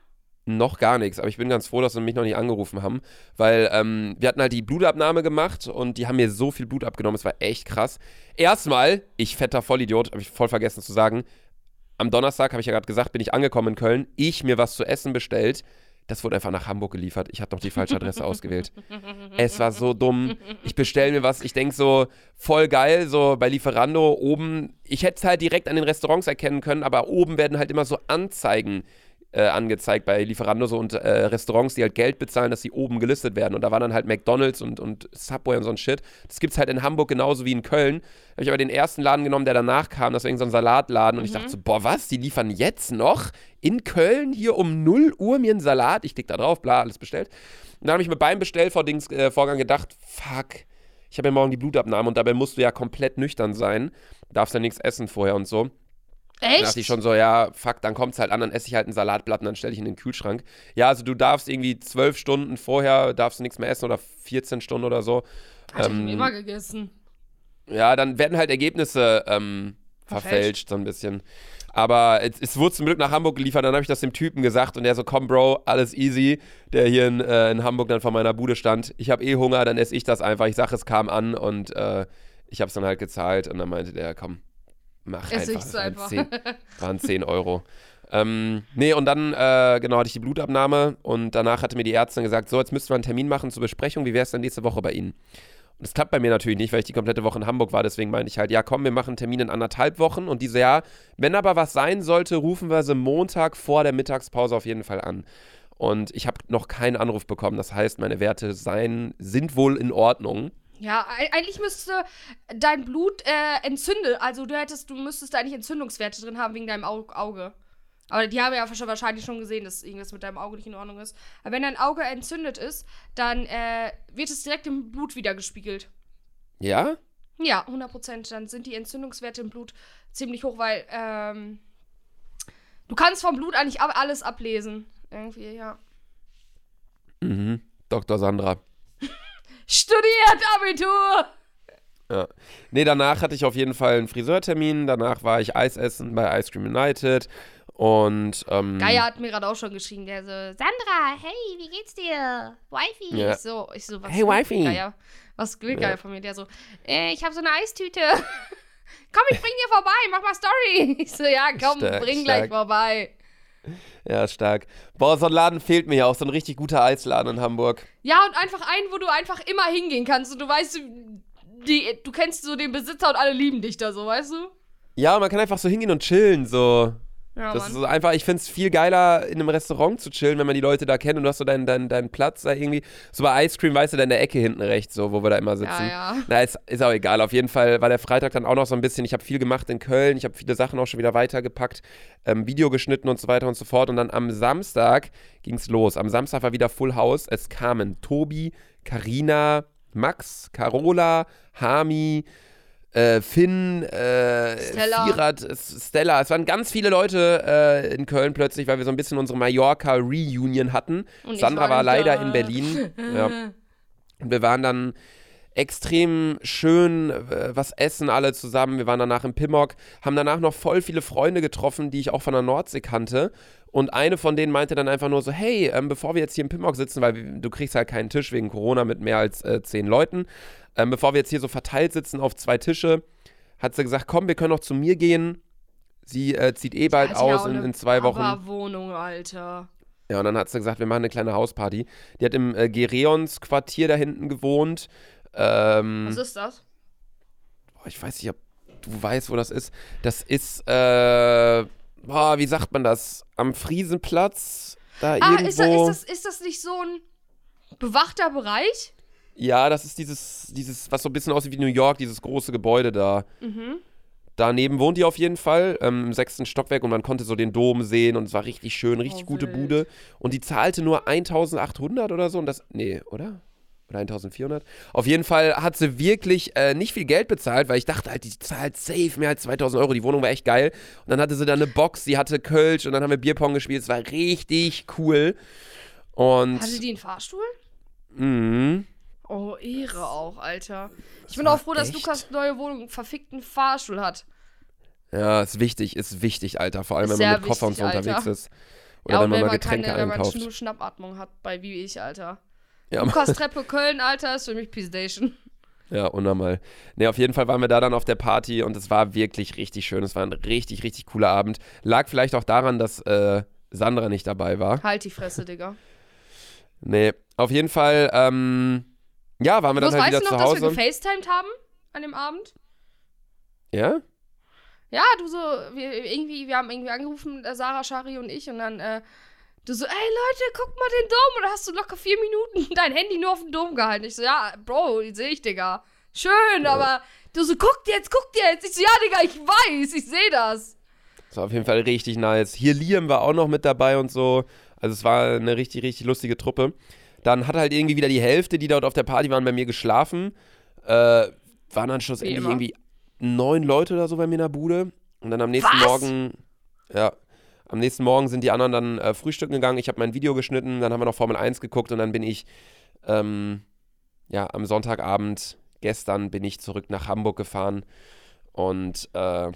Noch gar nichts, aber ich bin ganz froh, dass sie mich noch nicht angerufen haben, weil ähm, wir hatten halt die Blutabnahme gemacht und die haben mir so viel Blut abgenommen, es war echt krass. Erstmal, ich fetter Vollidiot, habe ich voll vergessen zu sagen, am Donnerstag, habe ich ja gerade gesagt, bin ich angekommen in Köln, ich mir was zu essen bestellt, das wurde einfach nach Hamburg geliefert, ich habe noch die falsche Adresse ausgewählt. Es war so dumm, ich bestelle mir was, ich denke so, voll geil, so bei Lieferando oben, ich hätte es halt direkt an den Restaurants erkennen können, aber oben werden halt immer so Anzeigen äh, angezeigt bei Lieferando so und äh, Restaurants, die halt Geld bezahlen, dass sie oben gelistet werden. Und da waren dann halt McDonalds und, und Subway und so ein Shit. Das gibt's halt in Hamburg genauso wie in Köln. Habe ich aber den ersten Laden genommen, der danach kam. Das war irgendein so ein Salatladen. Und ich dachte so, boah, was? Die liefern jetzt noch in Köln hier um 0 Uhr mir einen Salat? Ich klick da drauf, bla, alles bestellt. Und dann habe ich mir beim Bestellvorgang äh, Vorgang gedacht, fuck, ich habe ja morgen die Blutabnahme und dabei musst du ja komplett nüchtern sein. Darfst ja nichts essen vorher und so. Echt? dachte ich schon so, ja, fuck, dann kommt es halt an, dann esse ich halt ein Salatblatt und dann stelle ich in den Kühlschrank. Ja, also du darfst irgendwie zwölf Stunden vorher, darfst du nichts mehr essen oder 14 Stunden oder so. Hat ich ähm, immer gegessen. Ja, dann werden halt Ergebnisse ähm, verfälscht. Verfälscht. so ein bisschen. Aber es, es wurde zum Glück nach Hamburg geliefert, dann habe ich das dem Typen gesagt und der so, komm Bro, alles easy, der hier in, äh, in Hamburg dann vor meiner Bude stand. Ich habe eh Hunger, dann esse ich das einfach. Ich sage, es kam an und äh, ich habe es dann halt gezahlt und dann meinte der, komm, mach Ess einfach. Es waren einfach. 10, waren 10 Euro. Ähm, nee, und dann, äh, genau, hatte ich die Blutabnahme und danach hatte mir die Ärztin gesagt, so, jetzt müssten wir einen Termin machen zur Besprechung, wie wäre es dann nächste Woche bei Ihnen? Und das klappt bei mir natürlich nicht, weil ich die komplette Woche in Hamburg war, deswegen meinte ich halt, ja komm, wir machen einen Termin in anderthalb Wochen und diese, ja, wenn aber was sein sollte, rufen wir sie Montag vor der Mittagspause auf jeden Fall an. Und ich habe noch keinen Anruf bekommen, das heißt, meine Werte seien, sind wohl in Ordnung. Ja, eigentlich müsste dein Blut äh, entzündet, also du hättest, du müsstest da eigentlich Entzündungswerte drin haben wegen deinem Au Auge. Aber die haben ja wahrscheinlich schon gesehen, dass irgendwas mit deinem Auge nicht in Ordnung ist. Aber wenn dein Auge entzündet ist, dann äh, wird es direkt im Blut wieder gespiegelt. Ja? Ja, 100 Prozent. Dann sind die Entzündungswerte im Blut ziemlich hoch, weil ähm, du kannst vom Blut eigentlich alles ablesen. Irgendwie, ja. Mhm. Dr. Sandra. Studiert Abitur! Ja. Nee, danach hatte ich auf jeden Fall einen Friseurtermin. Danach war ich Eis essen bei Ice Cream United. Und, ähm, Geier hat mir gerade auch schon geschrieben, der so, Sandra, hey, wie geht's dir? Wifi. Ja. Ich so, ich so, was Hey, will Wifi. Geier? Was will Ja. Geier von mir? Der so, äh, ich habe so eine Eistüte. Komm, ich bring dir vorbei, mach mal Story. Ich so, ja, komm, Stark, bring stark. gleich vorbei. Ja, stark. Boah, so ein Laden fehlt mir ja auch, so ein richtig guter Eisladen in Hamburg. Ja, und einfach einen, wo du einfach immer hingehen kannst und du weißt, die, du kennst so den Besitzer und alle lieben dich da so, weißt du? Ja, man kann einfach so hingehen und chillen, so. Ja, Das ist so einfach, ich finde es viel geiler, in einem Restaurant zu chillen, wenn man die Leute da kennt und du hast so deinen, deinen, deinen Platz da irgendwie. So bei Ice Cream, weißt du, da in der Ecke hinten rechts, so, wo wir da immer sitzen. Ja, ja. Na, ist, ist auch egal. Auf jeden Fall war der Freitag dann auch noch so ein bisschen. Ich habe viel gemacht in Köln. Ich habe viele Sachen auch schon wieder weitergepackt, ähm, Video geschnitten und so weiter und so fort. Und dann am Samstag ging es los. Am Samstag war wieder Full House. Es kamen Tobi, Karina, Max, Carola, Hami, äh, Finn, äh, Stella. Firat, Stella. Es waren ganz viele Leute äh, in Köln plötzlich, weil wir so ein bisschen unsere Mallorca-Reunion hatten. Und Sandra war war leider da. in Berlin. ja. Und wir waren dann extrem schön äh, was essen alle zusammen. Wir waren danach im Pimmock, haben danach noch voll viele Freunde getroffen, die ich auch von der Nordsee kannte. Und eine von denen meinte dann einfach nur so, hey, ähm, bevor wir jetzt hier im Pimmock sitzen, weil du kriegst halt keinen Tisch wegen Corona mit mehr als äh, zehn Leuten, ähm, bevor wir jetzt hier so verteilt sitzen auf zwei Tische, hat sie gesagt, komm, wir können noch zu mir gehen. Sie äh, zieht eh bald aus in, in zwei Wochen. Wohnung, Alter. Ja, und dann hat sie gesagt, wir machen eine kleine Hausparty. Die hat im äh, Gereons Quartier da hinten gewohnt. Ähm, Was ist das? boah, ich weiß nicht, ob du weißt, wo das ist. Das ist, äh, boah, wie sagt man das? Am Friesenplatz? Da Ah, irgendwo. ist das, ist, das, ist das nicht so ein bewachter Bereich? Ja, das ist dieses, dieses, was so ein bisschen aussieht wie New York, dieses große Gebäude da. Mhm. Daneben wohnt die auf jeden Fall, ähm, im sechsten Stockwerk und man konnte so den Dom sehen und es war richtig schön, richtig Oh, gute wild. Bude. Und die zahlte nur 1800 oder so und das, nee, oder? Oder 1400? Auf jeden Fall hat sie wirklich äh, nicht viel Geld bezahlt, weil ich dachte halt, die zahlt safe mehr als 2000 Euro. Die Wohnung war echt geil. Und dann hatte sie da eine Box, sie hatte Kölsch und dann haben wir Bierpong gespielt. Es war richtig cool. Und, Hatte die einen Fahrstuhl? mh, Oh, Ehre auch, Alter. Ich bin auch froh, dass echt- Lukas neue Wohnung einen verfickten Fahrstuhl hat. ja, ist wichtig, ist wichtig, Alter. Vor allem, Ist wenn man mit Koffer und so wichtig, unterwegs Alter. ist. Oder ja, wenn man mal Getränke keine, wenn man einkauft. nur Schnappatmung hat, bei wie ich, Alter. Ja, Lukas Treppe Köln, Alter, ist für mich P-Station. Ja, unnormal. Ne, auf jeden Fall waren wir da dann auf der Party und es war wirklich richtig schön. Es war ein richtig, richtig cooler Abend. Lag vielleicht auch daran, dass äh, Sandra nicht dabei war. Halt die Fresse, Digga. Nee, auf jeden Fall, ähm, ja, waren wir dann Bloß halt weißt wieder du noch, zu dass wir Hause. gefacetimed haben an dem Abend? Ja? Ja, du so, wir, irgendwie, wir haben irgendwie angerufen, äh, Sarah, Shari und ich, und dann, äh, du so, ey Leute, guck mal den Dom. Und da hast du locker vier Minuten dein Handy nur auf den Dom gehalten. Ich so, ja, Bro, die sehe ich, Digga. Schön, aber du so, guckt jetzt, guckt jetzt. Ich so, ja, Digga, ich weiß, ich sehe das. Das war auf jeden Fall richtig nice. Hier Liam war auch noch mit dabei und so. Also es war eine richtig, richtig lustige Truppe. Dann hat halt irgendwie wieder die Hälfte, die dort auf der Party waren, bei mir geschlafen. Äh, waren dann schlussendlich irgendwie neun Leute oder so bei mir in der Bude. Und dann am nächsten Was? Morgen, ja, am nächsten Morgen sind die anderen dann äh, frühstücken gegangen. Ich habe mein Video geschnitten, dann haben wir noch Formel 1 geguckt und dann bin ich, ähm, ja, am Sonntagabend, gestern, bin ich zurück nach Hamburg gefahren. Und äh,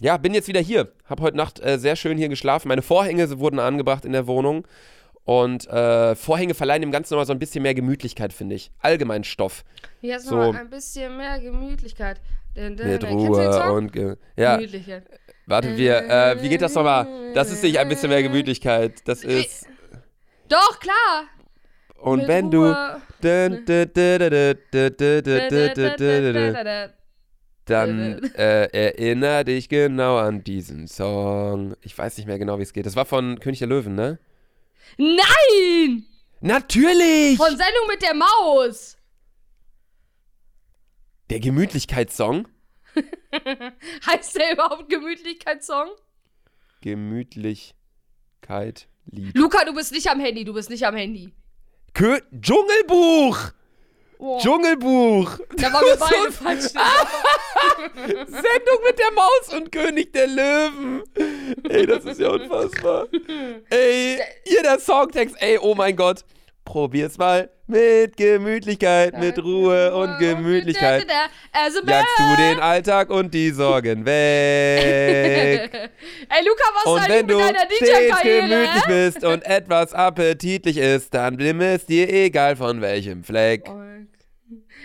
ja, bin jetzt wieder hier. Hab heute Nacht äh, sehr schön hier geschlafen. Meine Vorhänge wurden angebracht in der Wohnung. Und äh, Vorhänge verleihen dem Ganzen nochmal so ein bisschen mehr Gemütlichkeit, finde ich. Allgemein Stoff. Jetzt so. nochmal ein bisschen mehr Gemütlichkeit. Dün, dün, Mit Ruhe und Ge ja. Gemütlichkeit. Warte, wir, äh, wie geht das nochmal? Das ist nicht ein bisschen mehr Gemütlichkeit. Das ist. Doch, klar! Und Mit wenn Ruhe. du. Dann äh, erinnere dich genau an diesen Song. Ich weiß nicht mehr genau, wie es geht. Das war von König der Löwen, ne? Nein! Natürlich! Von Sendung mit der Maus. Der Gemütlichkeitssong. Heißt der überhaupt Gemütlichkeitssong? Gemütlichkeit, Lied. Luca, du bist nicht am Handy, du bist nicht am Handy. Kö Dschungelbuch! Oh, Dschungelbuch! da waren wir beide falsch. Sendung mit der Maus und König der Löwen. Ey, das ist ja unfassbar. Ey, hier der Songtext. Ey, oh mein Gott. Probier's mal mit Gemütlichkeit, mit Ruhe und Gemütlichkeit. Also, Jagst du den Alltag und die Sorgen weg. Ey, Luca, was Und soll wenn ich mit du stets gemütlich bist und etwas appetitlich ist, dann nimm es dir egal von welchem Fleck. Oh,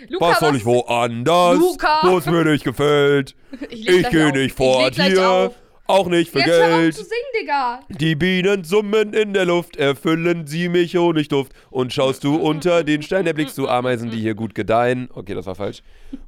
Luca, Was soll ich woanders, Luca. wo es mir nicht gefällt? Ich, Ich gehe nicht vor dir, auch nicht für Jetzt hör auf Geld. zu singen, Digga. Die Bienen summen in der Luft, erfüllen sie mich Honigduft. Und schaust du unter den Stein, erblickst du Ameisen, die hier gut gedeihen. Okay, das war falsch.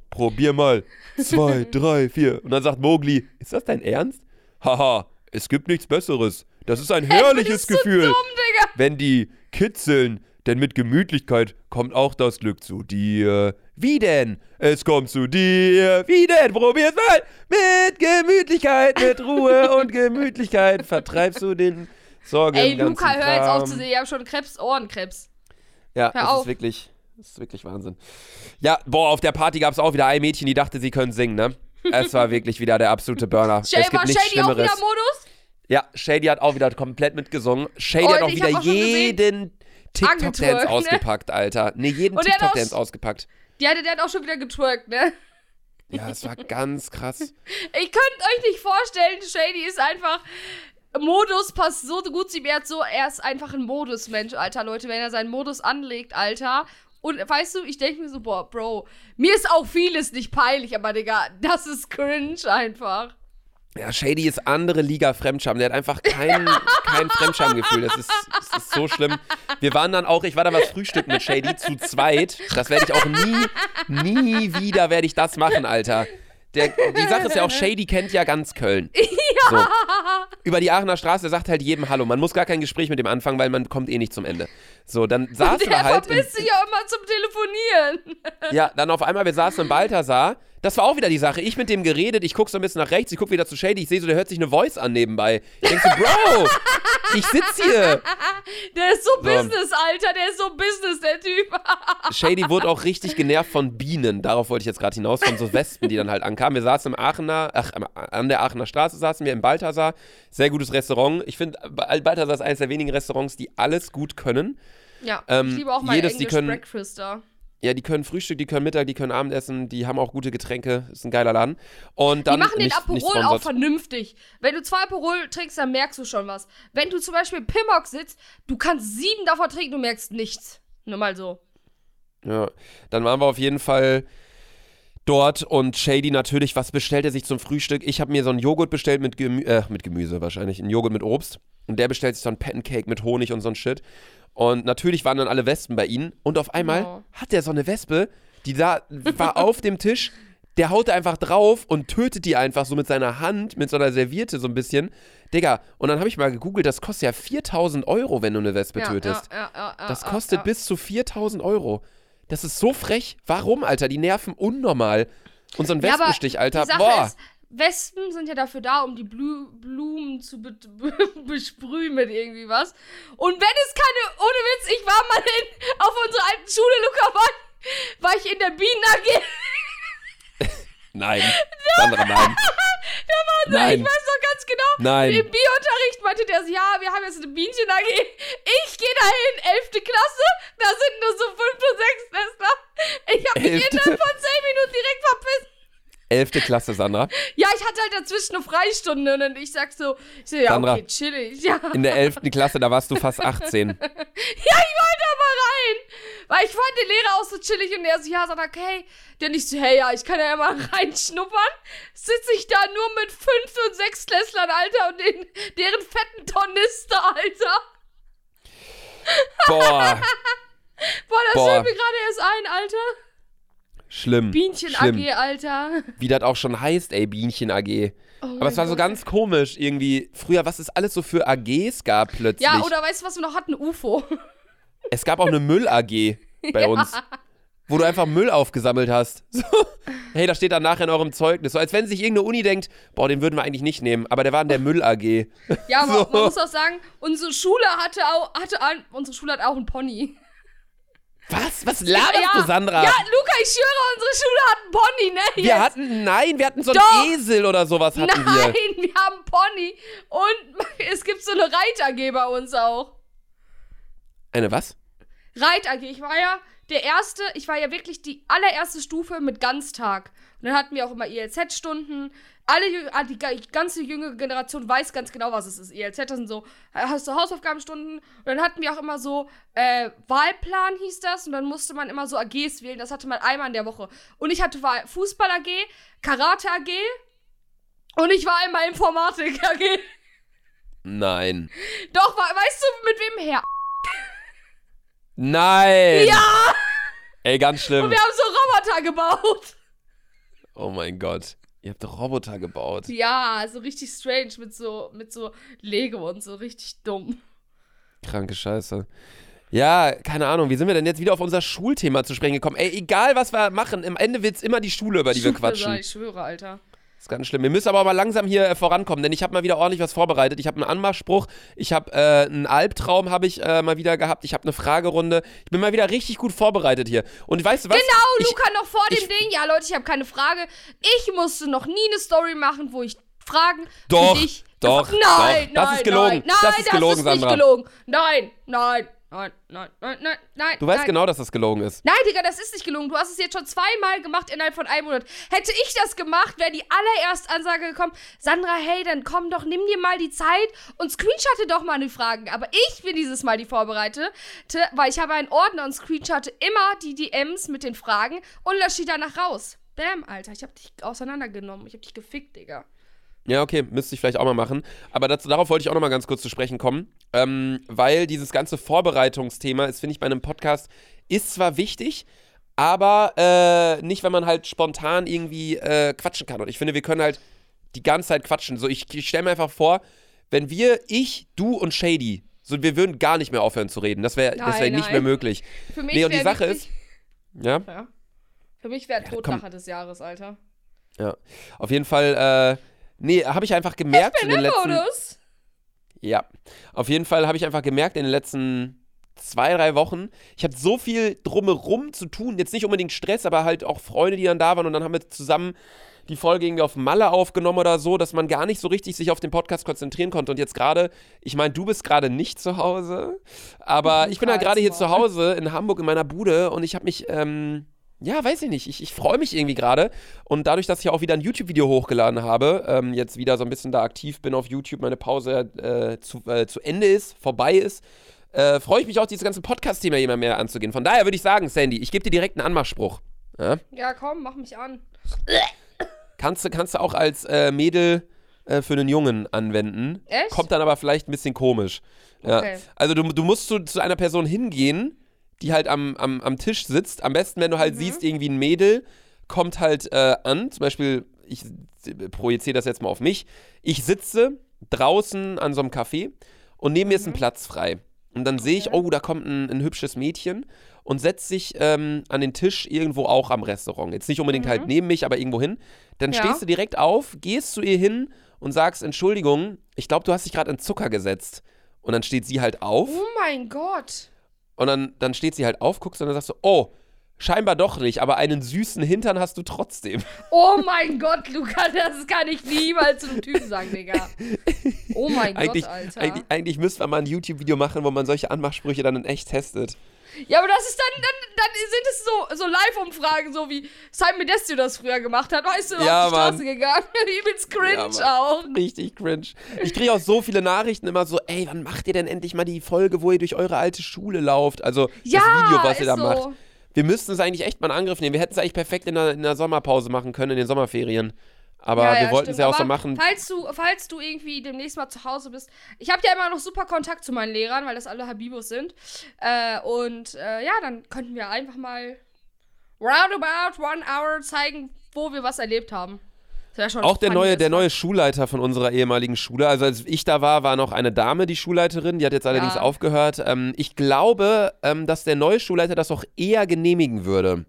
Probier mal. Zwei, drei, vier. Und dann sagt Mowgli, ist das dein Ernst? Haha, es gibt nichts Besseres. Das ist ein herrliches du Gefühl. dumm, Digga. Wenn die kitzeln, denn mit Gemütlichkeit kommt auch das Glück zu dir. Wie denn? Es kommt zu dir. Wie denn? Probier's mal. Mit Gemütlichkeit, mit Ruhe und Gemütlichkeit vertreibst du den Sorgen. Ey, Luca, hör jetzt auf zu singen. Ich hab schon Krebs, Ohrenkrebs. Ja, Hör das auf. ist wirklich, das ist wirklich Wahnsinn. Ja, boah, auf der Party gab es auch wieder ein Mädchen, die dachte, sie können singen, ne? Es war wirklich wieder der absolute Burner. Shay, es gibt war nichts Shady auch wieder Schlimmeres. Modus? Ja, Shady hat auch wieder komplett mitgesungen. Shady Und hat auch wieder schon gesehen, jeden TikTok-Dance ne? ausgepackt, Alter. Nee, jeden TikTok-Dance ausgepackt. Die hatte, der hat auch schon wieder getwerkt, ne? Ja, das war ganz krass. Ich könnt euch nicht vorstellen, Shady ist einfach. Modus passt so gut zu ihm. Er, hat so, er ist einfach ein Modusmensch, Alter, Leute. Wenn er seinen Modus anlegt, Alter. Und weißt du, ich denke mir so, boah, Bro, mir ist auch vieles nicht peinlich, aber Digga, das ist cringe einfach. Ja, Shady ist andere Liga Fremdscham. Der hat einfach kein, kein Fremdschamgefühl. Das ist, das ist so schlimm. Wir waren dann auch, ich war da was frühstücken mit Shady zu zweit. Das werde ich auch nie, nie wieder werde ich das machen, Alter. Der, die Sache ist ja auch, Shady kennt ja ganz Köln. Ja. So. Über die Aachener Straße sagt halt jedem Hallo. Man muss gar kein Gespräch mit dem anfangen, weil man kommt eh nicht zum Ende. So, dann saßen wir halt. verpisst sich ja immer zum Telefonieren. ja, dann auf einmal, wir saßen im Balthasar. Das war auch wieder die Sache. Ich mit dem geredet, ich guck so ein bisschen nach rechts, ich guck wieder zu Shady, ich sehe so, der hört sich eine Voice an nebenbei. Ich denk so, Bro, ich sitz hier. Der ist so, Business, Alter. Der ist so Business, der Typ. Shady wurde auch richtig genervt von Bienen. Darauf wollte ich jetzt gerade hinaus, von so Wespen, die dann halt ankamen. Wir saßen im Aachener, ach, an der Aachener Straße saßen wir im Balthasar. Sehr gutes Restaurant. Ich finde, Balthasar ist eines der wenigen Restaurants, die alles gut können. Ja, Ähm, ich liebe auch mal jedes, English können- Breakfast da. Ja, die können Frühstück, die können Mittag, die können Abendessen, die haben auch gute Getränke. Ist ein geiler Laden. Und dann Die machen den nicht, nicht Aperol auch vernünftig. Wenn du zwei Aperol trinkst, dann merkst du schon was. Wenn du zum Beispiel im Pimmock sitzt, du kannst sieben davon trinken, du merkst nichts. Nur mal so. Ja, dann waren wir auf jeden Fall dort und Shady natürlich, was bestellt er sich zum Frühstück? Ich habe mir so einen Joghurt bestellt mit, Gemü äh, mit Gemüse wahrscheinlich, einen Joghurt mit Obst. Und der bestellt sich so einen Pancake mit Honig und so ein Shit. Und natürlich waren dann alle Wespen bei ihnen. Und auf einmal Oh. hat der so eine Wespe, die da war auf dem Tisch. Der haut einfach drauf und tötet die einfach so mit seiner Hand, mit so einer Serviette so ein bisschen. Digga, und dann habe ich mal gegoogelt, das kostet ja 4000 Euro, wenn du eine Wespe Ja, tötest. ja, ja, Das kostet bis zu 4000 Euro. Das ist so frech. Warum, Alter? Die nerven unnormal. Und so ein Wespenstich, Alter. Boah. ist, Wespen sind ja dafür da, um die Blu Blumen zu be besprühen mit irgendwie was. Und wenn es keine, ohne Witz, ich war mal in, auf unserer alten Schule, Luca, war, war ich in der Bienen AG. Nein. Sandra, nein. Ich Nein. weiß noch ganz genau. Nein. Im Biounterricht meinte der so, ja, wir haben jetzt eine Bienchen AG. Ich gehe dahin, 11. Klasse, da sind nur so 5. und 6. Klässler. Ich habe mich innerhalb von 10 Minuten direkt verpisst. Elfte Klasse, Sandra. Ja, ich hatte halt dazwischen eine Freistunde und ich sag so, ich so, ja, Sandra. okay, chillig. Ja. In der elften Klasse, da warst du fast 18. Ja, ich wollte aber rein. Weil ich fand den Lehrer auch so chillig und er so, ja, sag okay. Der nicht so, hey, ja, ich kann ja mal reinschnuppern. Sitze ich da nur mit fünf und sechs Klässlern, Alter, und den, deren fetten Tornister, Alter. Boah. Boah, das Boah. fällt mir gerade erst ein, Alter. Schlimm. Bienchen Schlimm. AG, Alter. Wie das auch schon heißt, ey, Bienchen AG. Oh Aber es war so Gott. ganz komisch irgendwie. Früher, was es alles so für AGs gab plötzlich. Ja, oder weißt du, was wir noch hatten? UFO. Es gab auch eine Müll-AG bei uns. Wo du einfach Müll aufgesammelt hast. So. Hey, da steht dann nachher in eurem Zeugnis. So als wenn sich irgendeine Uni denkt, boah, den würden wir eigentlich nicht nehmen. Aber der war in der Müll-AG. Ja, So. man muss auch sagen, unsere Schule hatte auch, hatte unsere Schule hat auch einen Pony. Was? Was laberst ja, du, Sandra? Ja, Luca, ich schwöre, unsere Schule hat einen Pony, ne? wir Jetzt. hatten, nein, wir hatten so einen Doch. Esel oder sowas hatten Nein, wir. wir haben einen Pony. Und es gibt so eine Reit-AG bei uns auch. Eine was? Reit-AG. Ich war ja der erste, ich war ja wirklich die allererste Stufe mit Ganztag. Und dann hatten wir auch immer ILZ-Stunden. Alle, ah, die, ga- die ganze jüngere Generation weiß ganz genau, was es ist. Das sind so, hast du Hausaufgabenstunden. Und dann hatten wir auch immer so, äh, Wahlplan hieß das. Und dann musste man immer so AGs wählen. Das hatte man einmal in der Woche. Und ich hatte Fußball AG, Karate AG. Und ich war einmal Informatik AG. Nein. Doch, weißt du, mit wem her? Nein! Ja! Ey, ganz schlimm. Und wir haben so Roboter gebaut. Oh mein Gott. Ihr habt doch Roboter gebaut. Ja, so richtig strange mit so, mit so Lego und so richtig dumm. Kranke Scheiße. Ja, keine Ahnung. Wie sind wir denn jetzt wieder auf unser Schulthema zu sprechen gekommen? Ey, egal was wir machen, im Ende wird es immer die Schule, über die wir Schwöre, quatschen. Ich schwöre, Alter. Ist ganz schlimm. Wir müssen aber mal langsam hier äh, vorankommen, denn ich habe mal wieder ordentlich was vorbereitet. Ich habe einen Anmachspruch, ich habe äh, einen Albtraum habe ich äh, mal wieder gehabt, ich habe eine Fragerunde. Ich bin mal wieder richtig gut vorbereitet hier. Und weißt du was? Genau, ich, Luca noch vor dem ich- Ding. Ja, Leute, ich habe keine Frage. Ich musste noch nie eine Story machen, wo ich Fragen Doch, für dich. doch, Nein, doch. nein, Das ist gelogen. Nein, nein, Das ist gelogen, das ist Sandra. nicht gelogen. Nein, nein, nein, nein, nein, nein, nein. du weißt nein. genau, dass das gelogen ist. Nein, Digga, das ist nicht gelungen. Du hast es jetzt schon zweimal gemacht innerhalb von einem Monat. Hätte ich das gemacht, wäre die allererste Ansage gekommen, Sandra, hey, dann komm doch, nimm dir mal die Zeit und screenshotte doch mal die Fragen. Aber ich bin dieses Mal die Vorbereitete, weil ich habe einen Ordner und screenshotte immer die DMs mit den Fragen und lösche die danach raus. Bam, Alter, ich hab dich auseinandergenommen. Ich hab dich gefickt, Digga. Ja, okay, müsste ich vielleicht auch mal machen. Aber dazu, darauf wollte ich auch noch mal ganz kurz zu sprechen kommen. Ähm, weil dieses ganze Vorbereitungsthema ist, finde ich, bei einem Podcast, ist zwar wichtig, aber äh, nicht, wenn man halt spontan irgendwie äh, quatschen kann. Und ich finde, wir können halt die ganze Zeit quatschen. So, ich, ich stelle mir einfach vor, wenn wir, ich, du und Shady, so, wir würden gar nicht mehr aufhören zu reden. Das wäre das wär Nein, nicht mehr möglich. Für mich Nee, und die Sache ist, ja, Ja. Für mich wäre Ja, Todlacher des Jahres, Alter. ja, auf jeden Fall, äh, nee, habe ich einfach gemerkt in den letzten. Modus. Ja, auf jeden Fall habe ich einfach gemerkt in den letzten zwei, drei Wochen, ich hatte so viel drumherum zu tun. Jetzt nicht unbedingt Stress, aber halt auch Freunde, die dann da waren und dann haben wir zusammen die Folge irgendwie auf Malle aufgenommen oder so, dass man gar nicht so richtig sich auf den Podcast konzentrieren konnte. Und jetzt gerade, ich meine, du bist gerade nicht zu Hause, aber ich bin halt gerade hier zu Hause in Hamburg in meiner Bude und ich habe mich, ähm, ja, weiß ich nicht, ich, ich freue mich irgendwie gerade. Und dadurch, dass ich auch wieder ein YouTube-Video hochgeladen habe, ähm, jetzt wieder so ein bisschen da aktiv bin auf YouTube, meine Pause äh, zu, äh, zu Ende ist, vorbei ist, äh, freue ich mich auch, dieses ganze Podcast-Thema immer mehr anzugehen. Von daher würde ich sagen, Sandy, ich gebe dir direkt einen Anmachspruch. Ja? Ja, komm, mach mich an. Kannst, du, kannst du auch als äh, Mädel äh, für einen Jungen anwenden. Echt? Kommt dann aber vielleicht ein bisschen komisch. Ja. Okay. Also du, du musst zu, zu einer Person hingehen, die halt am, am, am Tisch sitzt. Am besten, wenn du Mhm. halt siehst, irgendwie ein Mädel kommt halt äh, an. Zum Beispiel, ich projiziere das jetzt mal auf mich. Ich sitze draußen an so einem Café und neben mir ist ein Platz frei. Und dann sehe ich, Mhm. Oh, da kommt ein, ein hübsches Mädchen und setzt sich ähm, an den Tisch irgendwo auch am Restaurant. Jetzt nicht unbedingt halt neben mich, aber irgendwo hin. Dann Mhm. Ja. stehst du direkt auf, gehst zu ihr hin und sagst, Entschuldigung, ich glaube, du hast dich gerade in Zucker gesetzt. Und dann steht sie halt auf Oh mein Gott. Und dann, dann steht sie halt auf, guckst und dann sagst du, oh, scheinbar doch nicht, aber einen süßen Hintern hast du trotzdem. Oh mein Gott, Luca, das kann ich niemals zu einem Typen sagen, Digga. Oh mein eigentlich, Gott, Alter. eigentlich, eigentlich müsste man mal ein YouTube-Video machen, wo man solche Anmachsprüche dann in echt testet. Ja, aber das ist dann, dann, dann sind es so, so Live-Umfragen, so wie Simon Medestio das früher gemacht hat. Weißt du, Ja, auf die Straße gegangen. Übelst cringe Ja, auch. Richtig cringe. Ich kriege auch so viele Nachrichten immer so, ey, wann macht ihr denn endlich mal die Folge, wo ihr durch eure alte Schule lauft? Also Ja, das Video, was ihr da so. macht. Wir müssten es eigentlich echt mal in Angriff nehmen. Wir hätten es eigentlich perfekt in der, in der Sommerpause machen können, in den Sommerferien. Aber Ja, wir ja, wollten es ja auch so machen. Falls du, falls du irgendwie demnächst mal zu Hause bist. Ich habe ja immer noch super Kontakt zu meinen Lehrern, weil das alle Habibos sind. Äh, und äh, ja, dann könnten wir einfach mal roundabout one hour zeigen, wo wir was erlebt haben. Auch der neue, der neue Schulleiter von unserer ehemaligen Schule. Also als ich da war, war noch eine Dame, die Schulleiterin. Die hat jetzt allerdings Ja. aufgehört. Ähm, ich glaube, ähm, dass der neue Schulleiter das auch eher genehmigen würde.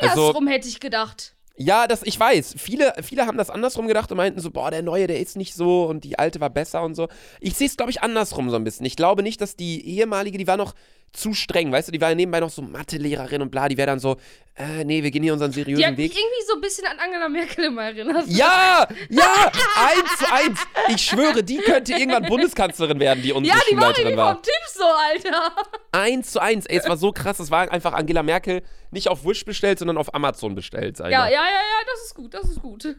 Andersrum Also- hätte ich gedacht. Ja, das, ich weiß. Viele, viele haben das andersrum gedacht und meinten so, boah, der Neue, der ist nicht so und die Alte war besser und so. Ich sehe es, glaube ich, andersrum so ein bisschen. Ich glaube nicht, dass die ehemalige, die war noch zu streng. Weißt du, die war ja nebenbei noch so Mathelehrerin und bla, die wäre dann so, äh, nee, wir gehen hier unseren seriösen Die hat Weg. mich irgendwie so ein bisschen an Angela Merkel immer erinnert. Ja, ja, eins zu eins. Ich schwöre, die könnte irgendwann Bundeskanzlerin werden, die unsere Ja, die war Schulleiterin war. vom Typ so, Alter. Eins zu eins. Ey, es war so krass. Es war einfach Angela Merkel nicht auf Wish bestellt, sondern auf Amazon bestellt. Sag ich Ja, mal. ja, ja, ja, das ist gut, das ist gut.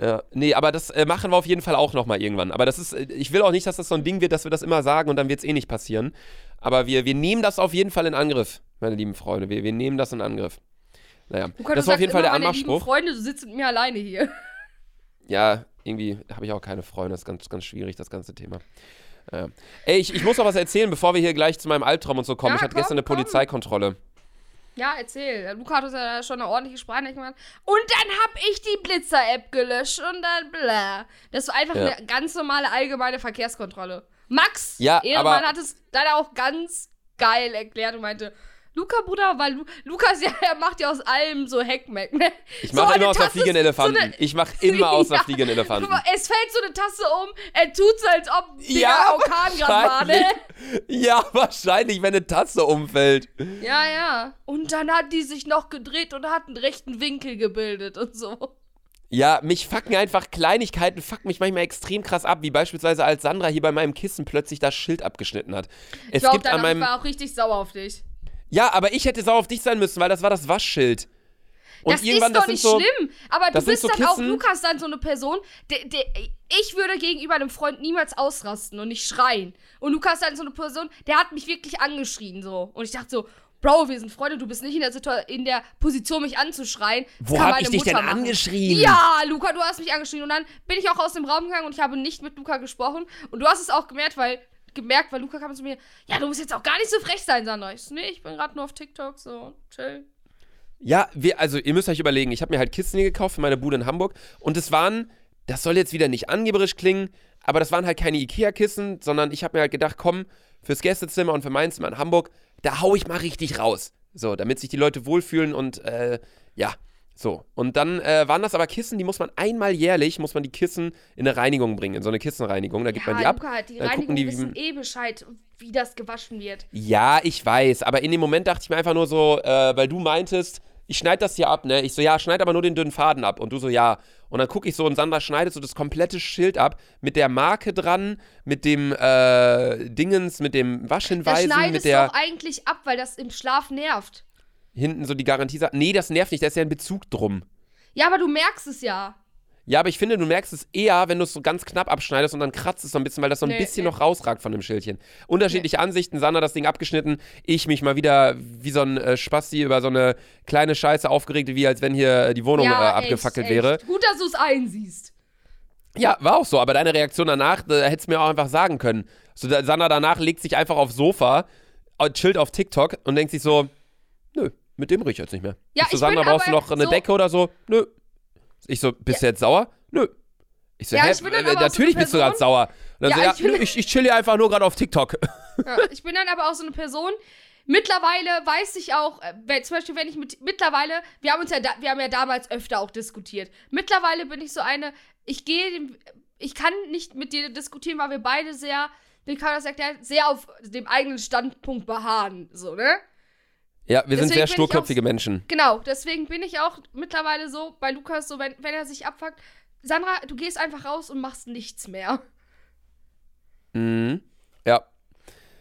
ja. Nee, aber das äh, machen wir auf jeden Fall auch nochmal irgendwann. Aber das ist, äh, ich will auch nicht, dass das so ein Ding wird, dass wir das immer sagen und dann wird es eh nicht passieren. Aber wir, wir nehmen das auf jeden Fall in Angriff, meine lieben Freunde. Wir, wir nehmen das in Angriff. Naja, Luca, das du war auf jeden Fall der meine lieben Anmachspruch. Freunde, du sitzt mit mir alleine hier. Ja, irgendwie habe ich auch keine Freunde. Das ist ganz, ganz schwierig, das ganze Thema. Ja. Ey, ich, ich muss noch was erzählen, bevor wir hier gleich zu meinem Albtraum und so kommen. Ja, ich hatte komm, gestern eine komm. Polizeikontrolle. Ja, erzähl. Luca hat uns ja schon eine ordentliche Sprachnachricht gemacht. Und dann hab ich die Blitzer-App gelöscht und dann bla. Das war einfach Ja. eine ganz normale allgemeine Verkehrskontrolle. Max, Ja, aber- hat es dann auch ganz geil erklärt und meinte, Luca, Bruder, weil Lu Lukas ja, er macht ja aus allem so Heckmeck, ne? Ich So mache eine immer aus der Tasse- fliegenden Elefanten. so eine- ich mache immer aus der Ja. fliegenden Elefanten. Mal, Es fällt so eine Tasse um, er tut so, als ob Digga, Ja, Orkan gerade war, ne? wahrscheinlich. Ja, wahrscheinlich, wenn eine Tasse umfällt. Ja, ja. Und dann hat die sich noch gedreht und hat einen rechten Winkel gebildet und so. Ja, mich fucken einfach Kleinigkeiten, fucken mich manchmal extrem krass ab, wie beispielsweise als Sandra hier bei meinem Kissen plötzlich das Schild abgeschnitten hat. Ich Es glaube, gibt an danach meinem. war auch richtig sauer auf dich. Ja, aber ich hätte sauer auf dich sein müssen, weil das war das Waschschild. Und das irgendwann, ist doch das nicht so, schlimm. Aber du bist so dann auch, Lukas, dann so eine Person, der, der, ich würde gegenüber einem Freund niemals ausrasten und nicht schreien. Und Lukas dann so eine Person, der hat mich wirklich angeschrien so. Und ich dachte so, Bro, wir sind Freunde, du bist nicht in der, Situa in der Position, mich anzuschreien. Das Wo hab ich dich denn Mutter machen. angeschrien? Ja, Luca, du hast mich angeschrien. Und dann bin ich auch aus dem Raum gegangen und ich habe nicht mit Luca gesprochen. Und du hast es auch gemerkt, weil, gemerkt, weil Luca kam zu mir, ja, du musst jetzt auch gar nicht so frech sein, Sandra. Ich so, nee, ich bin gerade nur auf TikTok, so, chill. Ja, wir, also ihr müsst euch überlegen, ich habe mir halt Kissen gekauft für meine Bude in Hamburg und es waren, das soll jetzt wieder nicht angeberisch klingen, aber das waren halt keine Ikea-Kissen, sondern ich habe mir halt gedacht, komm, fürs Gästezimmer und für mein Zimmer in Hamburg, da hau ich mal richtig raus. So, damit sich die Leute wohlfühlen und äh, ja, so. Und dann äh, waren das aber Kissen, die muss man einmal jährlich, muss man die Kissen in eine Reinigung bringen, in so eine Kissenreinigung, da gibt man die ab. Luca, die dann Reinigung die, wissen eh Bescheid, wie das gewaschen wird. Ja, ich weiß, aber in dem Moment dachte ich mir einfach nur so, äh, weil du meintest, ich schneide das hier ab, ne? Ich so, ja, schneid aber nur den dünnen Faden ab. Und du so, ja. Und dann gucke ich so und Sandra schneidet so das komplette Schild ab mit der Marke dran, mit dem äh, Dingens, mit dem Das Waschhinweisen, mit schneidest du der auch eigentlich ab, weil das im Schlaf nervt. Hinten so die Garantie sagt, nee, das nervt nicht, da ist ja ein Bezug drum. Ja, aber du merkst es ja. Ja, aber ich finde, du merkst es eher, wenn du es so ganz knapp abschneidest und dann kratzt es so ein bisschen, weil das so ein Nee, bisschen nee. noch rausragt von dem Schildchen. Unterschiedliche Ansichten, Sandra das Ding abgeschnitten, ich mich mal wieder wie so ein äh, Spasti über so eine kleine Scheiße aufgeregt, wie als wenn hier äh, die Wohnung ja, äh, abgefackelt echt, wäre. Echt. Gut, dass du es einsiehst. Ja, war auch so, aber deine Reaktion danach, da hättest du mir auch einfach sagen können. So, da, Sandra danach legt sich einfach aufs Sofa, äh, chillt auf TikTok und denkt sich so, mit dem rieche ich jetzt nicht mehr. Ja, ich so, bin Sandra, brauchst du noch eine so- Decke oder so? Nö. Ich so, bist du jetzt sauer? Nö. Ich so, Ja, hä, ich bin dann äh, so natürlich eine bist du gerade sauer. Und dann Ja, so, ja, ich nö, ich, ich chill hier einfach nur gerade auf TikTok. Ja, ich bin dann aber auch so eine Person. Mittlerweile weiß ich auch, äh, wenn, zum Beispiel, wenn ich mit. Mittlerweile, wir haben uns ja, da, wir haben ja damals öfter auch diskutiert. Mittlerweile bin ich so eine, ich gehe ich kann nicht mit dir diskutieren, weil wir beide sehr, wie kann man das erklären, sehr auf dem eigenen Standpunkt beharren. So, ne? Ja, wir sind Deswegen sehr bin ich auch- sturköpfige Menschen. Genau, deswegen bin ich auch mittlerweile so bei Lukas, so, wenn, wenn er sich abfuckt, Sandra, du gehst einfach raus und machst nichts mehr. Mhm. Ja.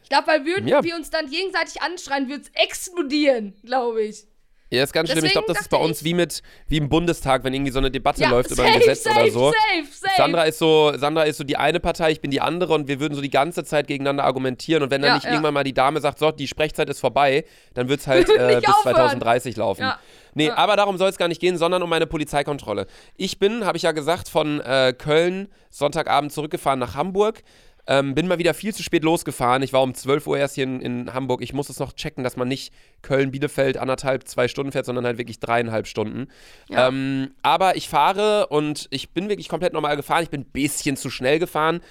Ich glaube, weil würden Ja. wir uns dann gegenseitig anschreien, wird es explodieren, glaube ich. Ja, ist ganz schlimm. Ich glaube, das ist bei uns wie mit wie im Bundestag, wenn irgendwie so eine Debatte Ja, läuft über ein safe, Gesetz safe, oder so. Safe, safe. Sandra ist so, Sandra ist so die eine Partei, ich bin die andere und wir würden so die ganze Zeit gegeneinander argumentieren. Und wenn dann Ja, nicht ja. irgendwann mal die Dame sagt, so, die Sprechzeit ist vorbei, dann wird es halt äh, bis aufhören. 2030 laufen. Ja, Nee, aber darum soll es gar nicht gehen, sondern um meine Polizeikontrolle. Ich bin, habe ich ja gesagt, von äh, Köln Sonntagabend zurückgefahren nach Hamburg. Ähm, bin mal wieder viel zu spät losgefahren. Ich war um 12 Uhr erst hier in, in Hamburg. Ich muss es noch checken, dass man nicht Köln-Bielefeld anderthalb, zwei Stunden fährt, sondern halt wirklich dreieinhalb Stunden. Ja. Ähm, aber ich fahre und ich bin wirklich komplett normal gefahren. Ich bin ein bisschen zu schnell gefahren.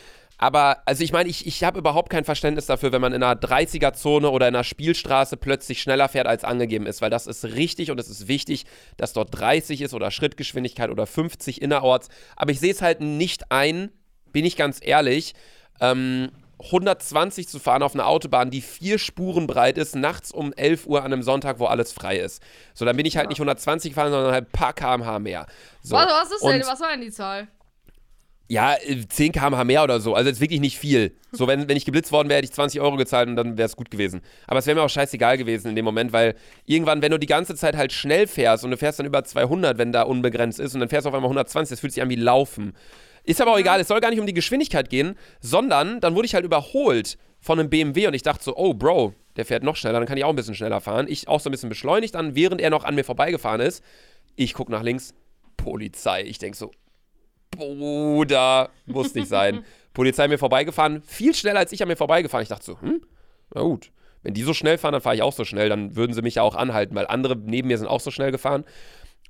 Aber, also ich meine, ich, ich habe überhaupt kein Verständnis dafür, wenn man in einer 30er-Zone oder in einer Spielstraße plötzlich schneller fährt, als angegeben ist, weil das ist richtig und es ist wichtig, dass dort 30 ist oder Schrittgeschwindigkeit oder 50 innerorts. Aber ich sehe es halt nicht ein, bin ich ganz ehrlich. Ähm, 120 zu fahren auf einer Autobahn, die vier Spuren breit ist, nachts um 11 Uhr an einem Sonntag, wo alles frei ist. So, dann bin ich halt nicht 120 gefahren, sondern halt ein paar kmh mehr. So. Was, was ist denn? Und- Was war denn die Zahl? Ja, äh, 10 km/h mehr oder so. Also jetzt wirklich nicht viel. So, wenn, wenn ich geblitzt worden wäre, hätte ich 20 Euro gezahlt und dann wäre es gut gewesen. Aber es wäre mir auch scheißegal gewesen in dem Moment, weil irgendwann, wenn du die ganze Zeit halt schnell fährst und du fährst dann über 200, wenn da unbegrenzt ist und dann fährst du auf einmal 120, das fühlt sich an wie Laufen. Ist aber auch egal, es soll gar nicht um die Geschwindigkeit gehen, sondern dann wurde ich halt überholt von einem BMW und ich dachte so, oh Bro, der fährt noch schneller, dann kann ich auch ein bisschen schneller fahren. Ich auch so ein bisschen beschleunigt dann, während er noch an mir vorbeigefahren ist. Ich gucke nach links, Polizei. Ich denke so, Bruder, muss nicht sein. Polizei mir vorbeigefahren, viel schneller als ich an mir vorbeigefahren. Ich dachte so, hm, na gut. Wenn die so schnell fahren, dann fahre ich auch so schnell. Dann würden sie mich ja auch anhalten, weil andere neben mir sind auch so schnell gefahren.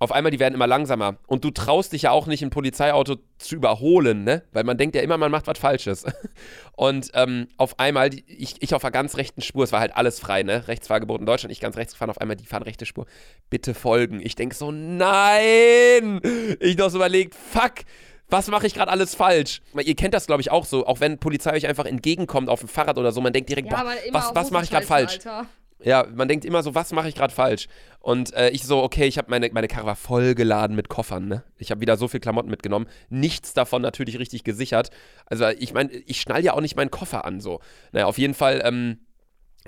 Auf einmal, die werden immer langsamer. Und du traust dich ja auch nicht, ein Polizeiauto zu überholen, ne? Weil man denkt ja immer, man macht was Falsches. Und ähm, auf einmal, die, ich, ich auf der ganz rechten Spur, es war halt alles frei, ne? Rechtsfahrgebot in Deutschland, ich ganz rechts gefahren, auf einmal, die fahren rechte Spur. Bitte folgen. Ich denke so, nein! Ich noch so überlegt, fuck, was mache ich gerade alles falsch? Weil Ihr kennt das, glaube ich, auch so. Auch wenn Polizei euch einfach entgegenkommt auf dem Fahrrad oder so, man denkt direkt, boah, aber immer was, was mache ich gerade falsch? Alter. Ja, man denkt immer so, was mache ich gerade falsch? Und äh, ich so, okay, ich habe meine, meine Karre war vollgeladen mit Koffern, ne? Ich habe wieder so viel Klamotten mitgenommen. Nichts davon natürlich richtig gesichert. Also ich meine, ich schnall ja auch nicht meinen Koffer an, so. Naja, auf jeden Fall, ähm,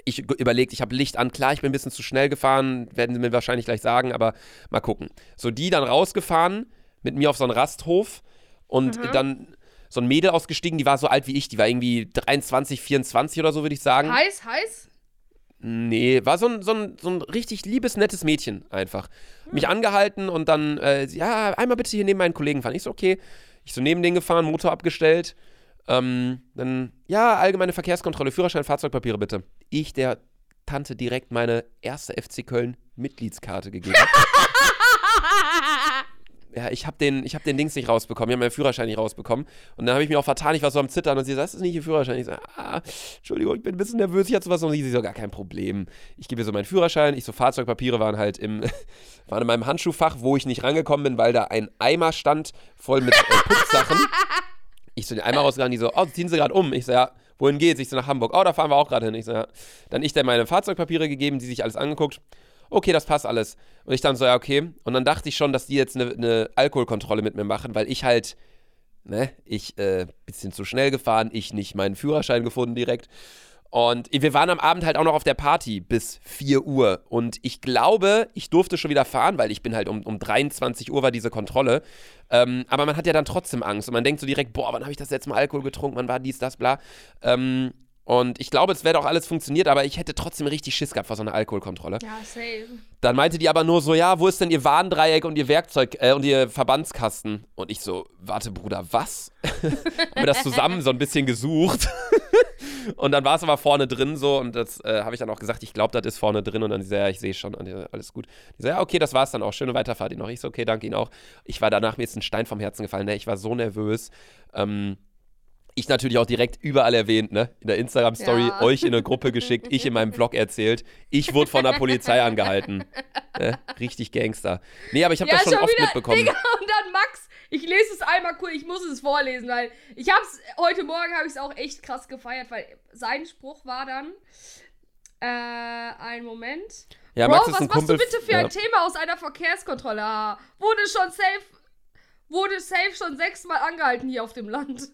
ich überlegt, ich habe Licht an. Klar, ich bin ein bisschen zu schnell gefahren, werden sie mir wahrscheinlich gleich sagen, aber mal gucken. So, die dann rausgefahren, mit mir auf so einen Rasthof und dann so ein Mädel ausgestiegen, die war so alt wie ich, die war irgendwie 23, 24 oder so, würde ich sagen. Heiß, heiß? Nee, war so ein, so, ein, so ein richtig liebes, nettes Mädchen einfach. Mich angehalten und dann, äh, ja, einmal bitte hier neben meinen Kollegen fahren. Ich so, okay. Ich so neben den gefahren, Motor abgestellt. Ähm, dann, ja, allgemeine Verkehrskontrolle, Führerschein, Fahrzeugpapiere bitte. Ich der Tante direkt meine erste FC Köln Mitgliedskarte gegeben. ja, ich habe den, ich hab den Dings nicht rausbekommen, ich habe meinen Führerschein nicht rausbekommen. Und dann habe ich mich auch vertan, ich war so am Zittern und sie sagt, das ist nicht Ihr Führerschein. Ich so, ah, Entschuldigung, ich bin ein bisschen nervös, ich hatte sowas und sie so, gar kein Problem. Ich gebe ihr so meinen Führerschein, ich so, Fahrzeugpapiere waren halt im, waren in meinem Handschuhfach, wo ich nicht rangekommen bin, weil da ein Eimer stand, voll mit äh, Putzsachen. Ich so den Eimer rausgegangen, die so, oh, ziehen Sie gerade um. Ich so, ja, wohin geht's? Ich so, nach Hamburg. Oh, da fahren wir auch gerade hin. Ich so, ja. Dann ich der meine Fahrzeugpapiere gegeben, die sich alles angeguckt. Okay, das passt alles. Und ich dann so, ja, okay. Und dann dachte ich schon, dass die jetzt eine, eine Alkoholkontrolle mit mir machen, weil ich halt, ne, ich, äh, bisschen zu schnell gefahren, ich nicht meinen Führerschein gefunden direkt. Und wir waren am Abend halt auch noch auf der Party bis 4 Uhr. Und ich glaube, ich durfte schon wieder fahren, weil ich bin halt um, um 23 Uhr war diese Kontrolle. Ähm, aber man hat ja dann trotzdem Angst. Und man denkt so direkt, boah, wann habe ich das letzte Mal Alkohol getrunken? Wann war dies, das, bla. Ähm, und ich glaube, es wäre doch alles funktioniert, aber ich hätte trotzdem richtig Schiss gehabt vor so einer Alkoholkontrolle. Ja, safe. Dann meinte die aber nur so, ja, wo ist denn ihr Warndreieck und ihr Werkzeug äh, und ihr Verbandskasten? Und ich so, warte, Bruder, was? Haben wir das zusammen so ein bisschen gesucht. und dann war es aber vorne drin so und das äh, habe ich dann auch gesagt, ich glaube, das ist vorne drin und dann sie ja, ich sehe schon und die so, alles gut. Die so, ja, okay, das war's dann auch. Schöne Weiterfahrt Ihnen noch. Ich so, okay, danke Ihnen auch. Ich war danach, mir ist ein Stein vom Herzen gefallen, ne? Ich war so nervös. Ähm, ich natürlich auch direkt überall erwähnt, ne? In der Instagram-Story, Ja. euch in eine Gruppe geschickt, ich in meinem Vlog erzählt. Ich wurde von der Polizei angehalten. Ne? Richtig Gangster. Nee, aber ich habe das schon, oft mitbekommen. Digga, und dann Max, ich lese es einmal cool, ich muss es vorlesen, weil ich hab's, heute Morgen habe ich es auch echt krass gefeiert, weil sein Spruch war dann, äh, ein Moment. Ja, Bro, Max ist was ein machst Kumpel. du bitte für ja. ein Thema aus einer Verkehrskontrolle? Ah, Wurde schon safe, wurde safe schon sechsmal angehalten hier auf dem Land.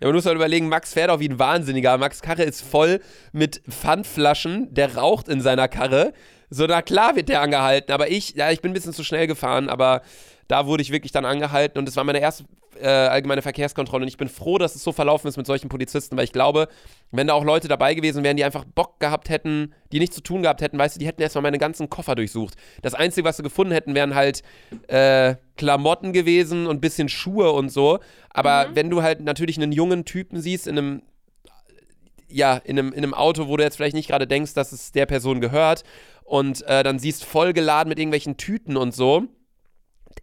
Ja, man muss halt überlegen, Max fährt auch wie ein Wahnsinniger. Max Karre ist voll mit Pfandflaschen, der raucht in seiner Karre. So, na klar wird der angehalten, aber ich, ja, ich bin ein bisschen zu schnell gefahren, aber da wurde ich wirklich dann angehalten und es war meine erste äh, allgemeine Verkehrskontrolle und ich bin froh, dass es so verlaufen ist mit solchen Polizisten, weil ich glaube, wenn da auch Leute dabei gewesen wären, die einfach Bock gehabt hätten, die nichts zu tun gehabt hätten, weißt du, die hätten erstmal meine ganzen Koffer durchsucht. Das Einzige, was sie gefunden hätten, wären halt äh, Klamotten gewesen und ein bisschen Schuhe und so. Aber wenn du halt natürlich einen jungen Typen siehst in einem ja, in einem, in einem Auto, wo du jetzt vielleicht nicht gerade denkst, dass es der Person gehört und äh, dann siehst voll geladen mit irgendwelchen Tüten und so,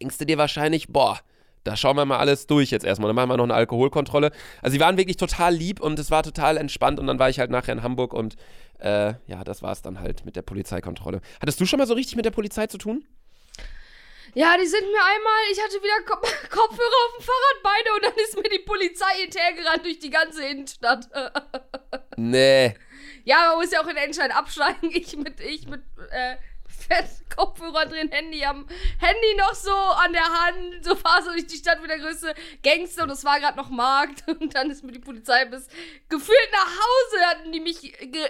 denkst du dir wahrscheinlich, boah, da schauen wir mal alles durch jetzt erstmal. Dann machen wir noch eine Alkoholkontrolle. Also sie waren wirklich total lieb und es war total entspannt und dann war ich halt nachher in Hamburg und äh, ja, das war es dann halt mit der Polizeikontrolle. Hattest du schon mal so richtig mit der Polizei zu tun? Ja, die sind mir einmal, ich hatte wieder Ko Kopfhörer auf dem Fahrrad beide und dann ist mir die Polizei hinterhergerannt durch die ganze Innenstadt. Nee. ja, man muss ja auch in Endscheid absteigen. Ich mit, ich mit, äh, fett Kopfhörer drin, Handy am Handy noch so an der Hand, so fahr so durch die Stadt wie der größte Gangster und es war gerade noch Markt und dann ist mir die Polizei bis gefühlt nach Hause hatten die mich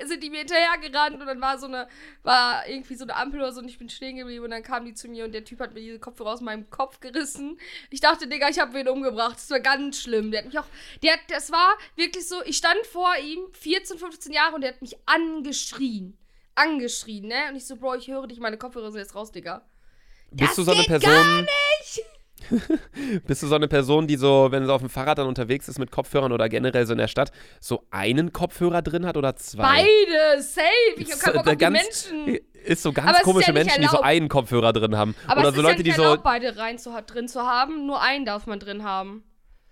sind die mir hinterher gerannt und dann war so eine war irgendwie so eine Ampel oder so und ich bin stehen geblieben und dann kamen die zu mir und der Typ hat mir diese Kopfhörer aus meinem Kopf gerissen. Ich dachte, Digga, ich habe wen umgebracht. Das war ganz schlimm. Der hat mich auch der hat, das war wirklich so, ich stand vor ihm 14, 15 Jahre und der hat mich angeschrien angeschrien, ne? Und ich so, Bro, ich höre dich, meine Kopfhörer sind jetzt raus, Digga. Bist Das du so eine Person. gar nicht! Bist du so eine Person, die so, wenn sie auf dem Fahrrad dann unterwegs ist mit Kopfhörern oder generell so in der Stadt, so einen Kopfhörer drin hat oder zwei? Beide, safe. Ich hab Ist, keinen Bock auf die ganz- Menschen. Ist so ganz Aber komische ja Menschen, die so einen Kopfhörer drin haben. Aber oder es so ist Leute, ja die nicht so. erlaubt, beide rein zu, drin zu haben. Nur einen darf man drin haben.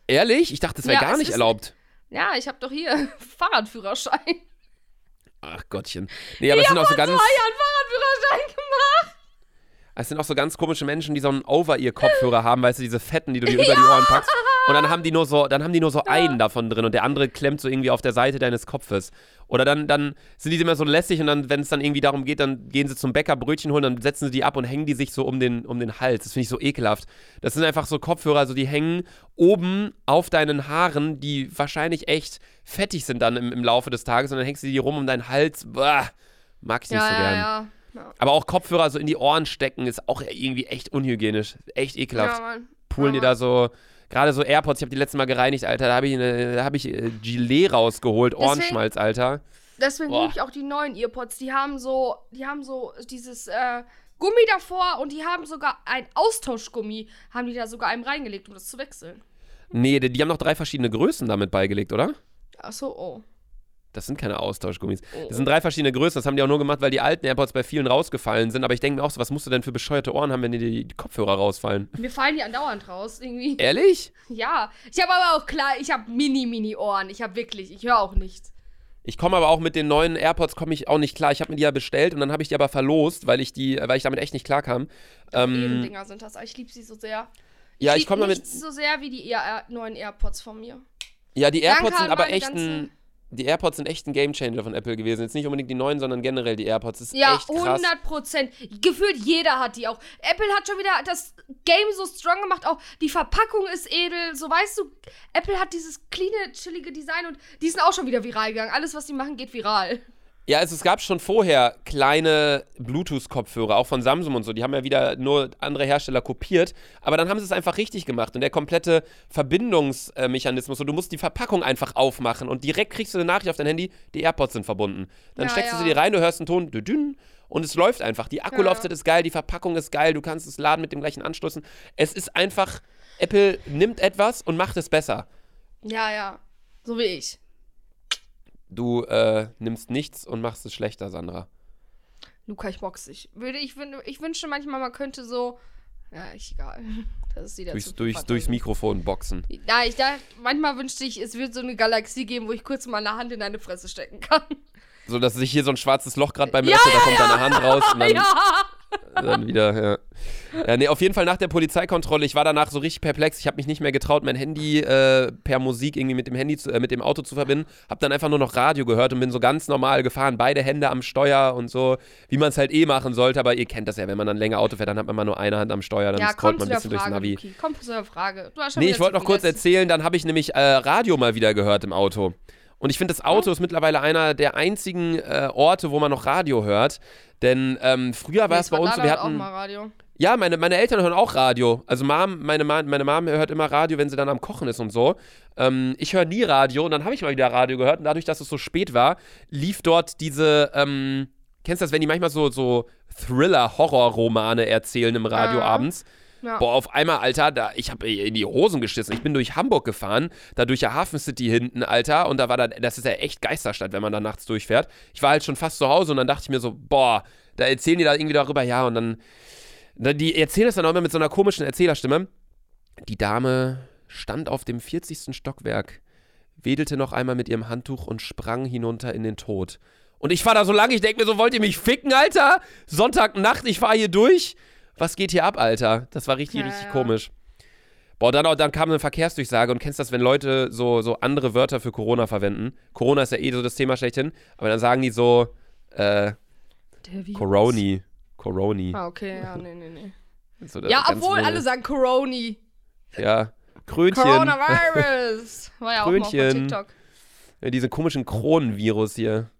Ehrlich? Ich dachte, das wäre Ja, gar nicht erlaubt. Ja, ich habe doch hier Fahrradführerschein. Ach Gottchen. Nee, aber es sind auch so ganz. Zwei Jahren Fahrradführerschein gemacht. Es sind auch so ganz komische Menschen, die so einen Over-Ear-Kopfhörer haben, weißt du, diese fetten, die du dir über die Ohren packst. Und dann haben die nur so, dann haben die nur so einen davon drin und der andere klemmt so irgendwie auf der Seite deines Kopfes. Oder dann, dann sind die immer so lässig und dann, wenn es dann irgendwie darum geht, dann gehen sie zum Bäcker Brötchen holen, dann setzen sie die ab und hängen die sich so um den, um den Hals. Das finde ich so ekelhaft. Das sind einfach so Kopfhörer, also die hängen oben auf deinen Haaren, die wahrscheinlich echt fettig sind dann im, im Laufe des Tages und dann hängst du die rum um deinen Hals. Bah, mag ich nicht Ja, so ja, gern. ja. Ja, Aber auch Kopfhörer so in die Ohren stecken ist auch irgendwie echt unhygienisch. Echt ekelhaft. ja Mann. Poolen ja, die da so. Gerade so AirPods, ich habe die letzte Mal gereinigt, Alter. Da habe ich, eine- da hab ich äh, Gilet rausgeholt. Deswegen- Ohrenschmalz, Alter. Deswegen liebe ich auch die neuen Earpods. Die haben so, die haben so dieses äh, Gummi davor und die haben sogar ein Austauschgummi, haben die da sogar einem reingelegt, um das zu wechseln. Nee, die, die haben noch drei verschiedene Größen damit beigelegt, oder? Achso, oh. Das sind keine Austauschgummis. Oh. Das sind drei verschiedene Größen. Das haben die auch nur gemacht, weil die alten AirPods bei vielen rausgefallen sind. Aber ich denke mir auch so, was musst du denn für bescheuerte Ohren haben, wenn dir die, die Kopfhörer rausfallen? Mir fallen die andauernd raus, irgendwie. Ehrlich? Ja. Ich habe aber auch klar, ich habe mini, mini Ohren. Ich habe wirklich, ich höre auch nichts. Ich komme aber auch mit den neuen AirPods komme ich auch nicht klar. Ich habe mir die ja bestellt und dann habe ich die aber verlost, weil ich die, weil ich damit echt nicht klar kam. Ähm, Ehrendinger sind das. aber Ich liebe sie so sehr. ja, ich komme damit. so sehr wie die neuen AirPods von mir. Ja, die Danke AirPods an sind aber echt ein. Die AirPods sind echt ein Gamechanger von Apple gewesen. Jetzt nicht unbedingt die neuen, sondern generell die AirPods. Das ist Ja, echt krass. 100 Prozent. Gefühlt jeder hat die auch. Apple hat schon wieder das Game so strong gemacht. Auch die Verpackung ist edel. So weißt du, Apple hat dieses cleane, chillige Design und die sind auch schon wieder viral gegangen. Alles, was die machen, geht viral. Ja, also es gab schon vorher kleine Bluetooth-Kopfhörer, auch von Samsung und so. Die haben ja wieder nur andere Hersteller kopiert. Aber dann haben sie es einfach richtig gemacht. Und der komplette Verbindungsmechanismus, so du musst die Verpackung einfach aufmachen und direkt kriegst du eine Nachricht auf dein Handy, die AirPods sind verbunden. Dann Ja, steckst du ja. sie dir rein, du hörst einen Ton, dünn, und es läuft einfach. Die Akkulaufzeit ist geil, die Verpackung ist geil, du kannst es laden mit dem gleichen Anschlüssen. Es ist einfach, Apple nimmt etwas und macht es besser. Ja, ja. So wie ich. Du äh, nimmst nichts und machst es schlechter, Sandra. Luca, ich box dich. Würde ich, ich wünsche manchmal, man könnte so. Ja, ich egal. Das ist wieder Durchs, durchs, durchs Mikrofon boxen. Ja, ich dachte, manchmal wünschte ich, es würde so eine Galaxie geben, wo ich kurz mal eine Hand in deine Fresse stecken kann. So, dass sich hier so ein schwarzes Loch gerade bei mir Ja, öffnet, da ja, kommt ja. deine Hand raus und dann, ja! Dann wieder, ja. ja. Nee, auf jeden Fall nach der Polizeikontrolle, ich war danach so richtig perplex, ich habe mich nicht mehr getraut, mein Handy äh, per Musik irgendwie mit dem Handy, zu, äh, mit dem Auto zu verbinden, habe dann einfach nur noch Radio gehört und bin so ganz normal gefahren, beide Hände am Steuer und so, wie man es halt eh machen sollte, aber ihr kennt das ja, wenn man dann länger Auto fährt, dann hat man mal nur eine Hand am Steuer, dann Ja, scrollt man ein bisschen durchs Frage, Navi. Luki. Komm zu der Frage. Du hast schon Nee, ich wollte noch kurz erzählen, dann habe ich nämlich äh, Radio mal wieder gehört im Auto. Und ich finde, das Auto ist mittlerweile einer der einzigen äh, Orte, wo man noch Radio hört. Denn ähm, früher war es bei uns wir auch hatten. mal Radio. Ja, meine, meine Eltern hören auch Radio. Also Mom, meine, Ma- meine Mom hört immer Radio, wenn sie dann am Kochen ist und so. Ähm, ich höre nie Radio und dann habe ich mal wieder Radio gehört. Und dadurch, dass es so spät war, lief dort diese, ähm, kennst du das, wenn die manchmal so, so Thriller-Horror-Romane erzählen im Radio Ja. abends? Ja. Boah, auf einmal, Alter, da, ich habe in die Hosen geschissen. Ich bin durch Hamburg gefahren, da durch der Hafen City hinten, Alter, und da war da, das ist ja echt Geisterstadt, wenn man da nachts durchfährt. Ich war halt schon fast zu Hause und dann dachte ich mir so, boah, da erzählen die da irgendwie darüber, ja, und dann, da- die erzählen das dann auch immer mit so einer komischen Erzählerstimme. Die Dame stand auf dem 40. Stockwerk, wedelte noch einmal mit ihrem Handtuch und sprang hinunter in den Tod. Und ich fahr da so lange, ich denke mir so, wollt ihr mich ficken, Alter? Sonntagnacht, ich fahr hier durch was geht hier ab, Alter? Das war richtig, Ja, richtig ja. komisch. Boah, dann, auch, dann kam eine Verkehrsdurchsage und kennst das, wenn Leute so, so andere Wörter für Corona verwenden? Corona ist ja eh so das Thema schlechthin, aber dann sagen die so, äh. Coroni. Coroni. Ah, okay, ja, nee, nee, nee. So, Ja, obwohl alle sagen Coroni. Ja. Krönchen. Coronavirus. War ja auch mal auf Krönchen. TikTok. Ja, diese komischen Kronenvirus hier.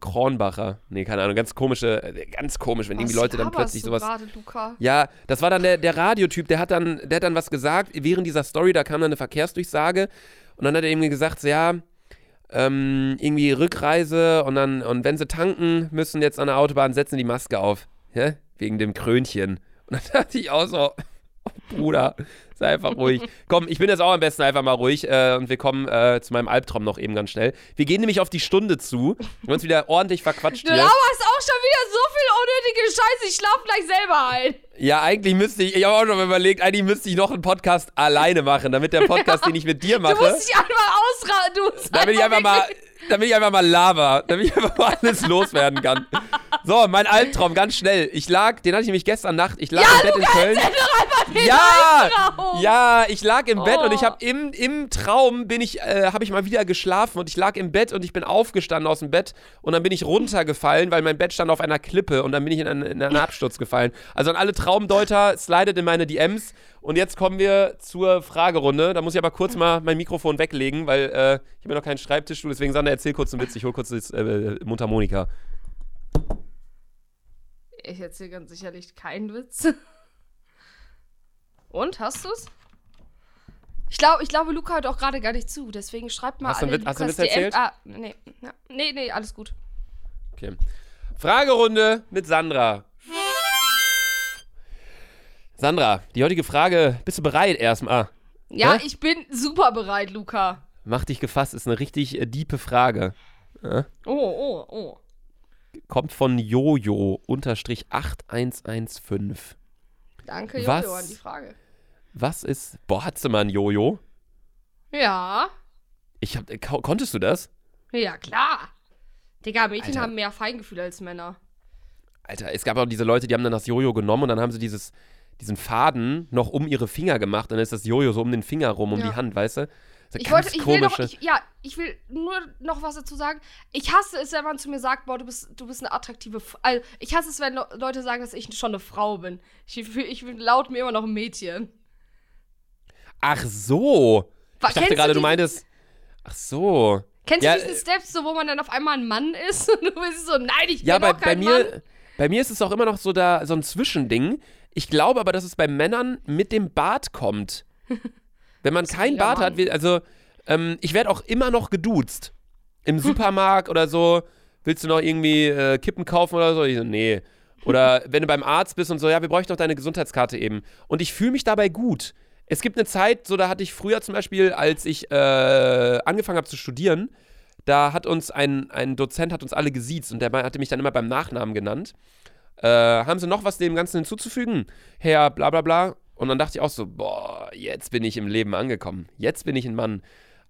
Kronbacher. Nee, keine Ahnung, ganz komische, äh, ganz komisch, wenn irgendwie Was Leute dann plötzlich sowas. Gerade, Luca? Ja, das war dann der, der Radiotyp, der hat dann, der hat dann was gesagt, während dieser Story, da kam dann eine Verkehrsdurchsage und dann hat er irgendwie gesagt, so, ja, ähm, irgendwie Rückreise und dann, und wenn sie tanken müssen jetzt an der Autobahn, setzen die Maske auf. Ja? Wegen dem Krönchen. Und dann dachte ich auch so, oh, Bruder, sei einfach ruhig. Komm, ich bin jetzt auch am besten einfach mal ruhig äh, und wir kommen äh, zu meinem Albtraum noch eben ganz schnell. Wir gehen nämlich auf die Stunde zu. Wir haben uns wieder ordentlich verquatscht Du hier. laberst auch schon wieder so viel unnötige Scheiße. Ich schlaf gleich selber ein. Ja, eigentlich müsste ich, ich habe auch schon mal überlegt, eigentlich müsste ich noch einen Podcast alleine machen, damit der Podcast, den ich mit dir Du mache, musst dich einfach ausraten. Du damit ich einfach mal, damit ich einfach mal lava, damit ich einfach mal alles loswerden kann. So, mein Albtraum, ganz schnell. Ich lag, den hatte ich nämlich gestern Nacht, ich lag Ja, im Bett in Köln. den Ja, Albtraum. ja, ich lag im Bett und ich Oh. habe im, im Traum bin ich, äh, habe ich mal wieder geschlafen und ich lag im Bett und ich bin aufgestanden aus dem Bett und dann bin ich runtergefallen, weil mein Bett stand auf einer Klippe und dann bin ich in einen, in einen Absturz gefallen. Also an alle Traumdeuter, slidet in meine DMs und jetzt kommen wir zur Fragerunde. Da muss ich aber kurz mal mein Mikrofon weglegen, weil äh, ich habe noch keinen Schreibtischstuhl, deswegen Sander, erzähl kurz einen Witz, ich hol kurz das äh, Mundharmonika. Ich erzähle ganz sicherlich keinen Witz. Und, hast du's? Ich glaube, ich glaube, Luca hört auch gerade gar nicht zu, deswegen schreibt mal Hast du alle Witz- hast du Witz erzählt? Ah, nee, ja, nee, nee, alles gut. Okay. Fragerunde mit Sandra. Sandra, die heutige Frage, bist du bereit erstmal? Ja, Hä? ich bin super bereit, Luca. Mach dich gefasst, ist eine richtig äh, diepe Frage. Ja? Oh, oh, oh. Kommt von Jojo unterstrich 8115. Danke, Jojo, Was? an die Frage. Was ist. Boah, mal ein Jojo? Ja, Ich hab, äh, ko- konntest du das? ja, klar. Digga, Mädchen Alter. haben mehr Feingefühl als Männer. Alter, es gab auch diese Leute, die haben dann das Jojo genommen und dann haben sie dieses, diesen Faden noch um ihre Finger gemacht. Und dann ist das Jojo so um den Finger rum, um Ja. die Hand, weißt du? Ich wollte, ich will noch, ich, ja, ich will nur noch was dazu sagen. Ich hasse es, wenn man zu mir sagt, boah, du bist, du bist eine attraktive, F also ich hasse es, wenn Le- Leute sagen, dass ich schon eine Frau bin. Ich, ich bin laut mir immer noch ein Mädchen. Ach so. Wa- Ich dachte du gerade, du diese- meintest. Ach so. Kennst Ja, du diese äh, Steps, so, wo man dann auf einmal ein Mann ist und du bist so, nein, ich bin Ja, bei, bei kein mir, Mann. bei mir ist es auch immer noch so da so ein Zwischending. Ich glaube aber, dass es bei Männern mit dem Bart kommt. Wenn man keinen Bart hat, Mann. will- also ähm, ich werde auch immer noch geduzt. Im Supermarkt oder so. Willst du noch irgendwie äh, Kippen kaufen oder so? Ich so, nee. Oder wenn du beim Arzt bist und so, ja, wir bräuchten noch deine Gesundheitskarte eben. Und ich fühle mich dabei gut. Es gibt eine Zeit, so da hatte ich früher zum Beispiel, als ich äh, angefangen habe zu studieren, da hat uns ein, ein Dozent hat uns alle gesiezt und der hatte mich dann immer beim Nachnamen genannt. Äh, haben sie noch was dem Ganzen hinzuzufügen? Herr bla bla bla. Und dann dachte ich auch so, boah, jetzt bin ich im Leben angekommen. Jetzt bin ich ein Mann.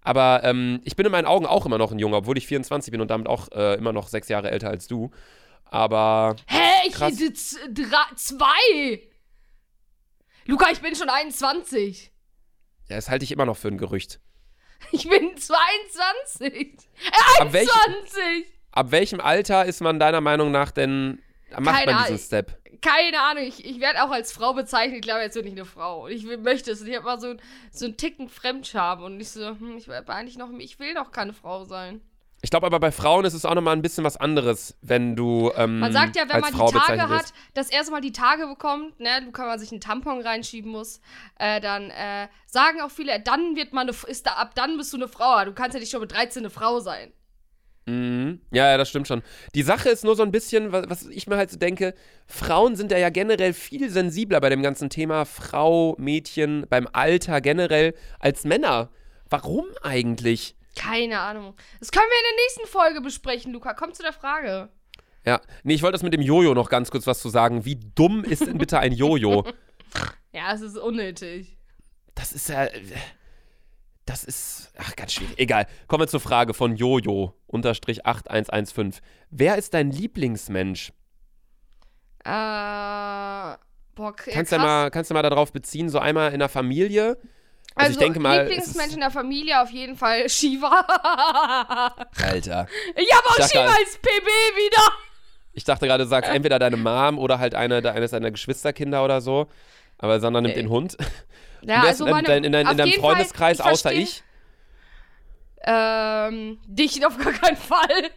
Aber ähm, ich bin in meinen Augen auch immer noch ein Junge, obwohl ich 24 bin und damit auch äh, immer noch sechs Jahre älter als du. Aber Hä, ich krass. sitze zwei. Luca, ich bin schon 21. ja, das halte ich immer noch für ein Gerücht. Ich bin 22. Äh, Ab, welch, 21. ab welchem Alter ist man deiner Meinung nach denn, macht Keine man diesen. Step? Keine Ahnung, ich, ich werde auch als Frau bezeichnet. Ich glaube, jetzt bin ich eine Frau. Und ich will, möchte es. Und ich habe mal so, so einen Ticken Fremdscham. Und ich so, hm, ich will aber eigentlich noch, ich will noch keine Frau sein. Ich glaube aber bei Frauen ist es auch nochmal ein bisschen was anderes, wenn du ähm, Man sagt ja, wenn man Frau die Tage hat, das erste Mal die Tage bekommt, ne, du kann man sich einen Tampon reinschieben muss, äh, dann äh, sagen auch viele, dann wird man eine, ist da, ab dann bist du eine Frau. Du kannst ja nicht schon mit 13 eine Frau sein. Mhm. Ja, ja, das stimmt schon. Die Sache ist nur so ein bisschen, was, was ich mir halt so denke, Frauen sind ja, ja generell viel sensibler bei dem ganzen Thema Frau, Mädchen, beim Alter generell als Männer. Warum eigentlich? Keine Ahnung. Das können wir in der nächsten Folge besprechen, Luca. Komm zu der Frage. Ja, nee, ich wollte das mit dem Jojo noch ganz kurz was zu sagen. Wie dumm ist denn bitte ein Jojo? Ja, es ist unnötig. Das ist ja. Das ist. Ach, ganz schwierig. Egal. Kommen wir zur Frage von Jojo, unterstrich 8115. Wer ist dein Lieblingsmensch? Äh, Boah, Kannst du mal, kannst du mal darauf beziehen, so einmal in der Familie. Also, Also, ich denke mal. Lieblingsmensch in der Familie auf jeden Fall Shiva. Alter. ich habe auch Ich Shiva als PB wieder. Ich dachte gerade, du sagst entweder deine Mom oder halt eine, eines deiner Geschwisterkinder oder so. Aber Sandra nimmt Nee. den Hund. Ja, Wer ist also in, meine, dein, in, dein, in deinem jeden Fall, Freundeskreis ich außer ich? Ähm, dich auf gar keinen Fall.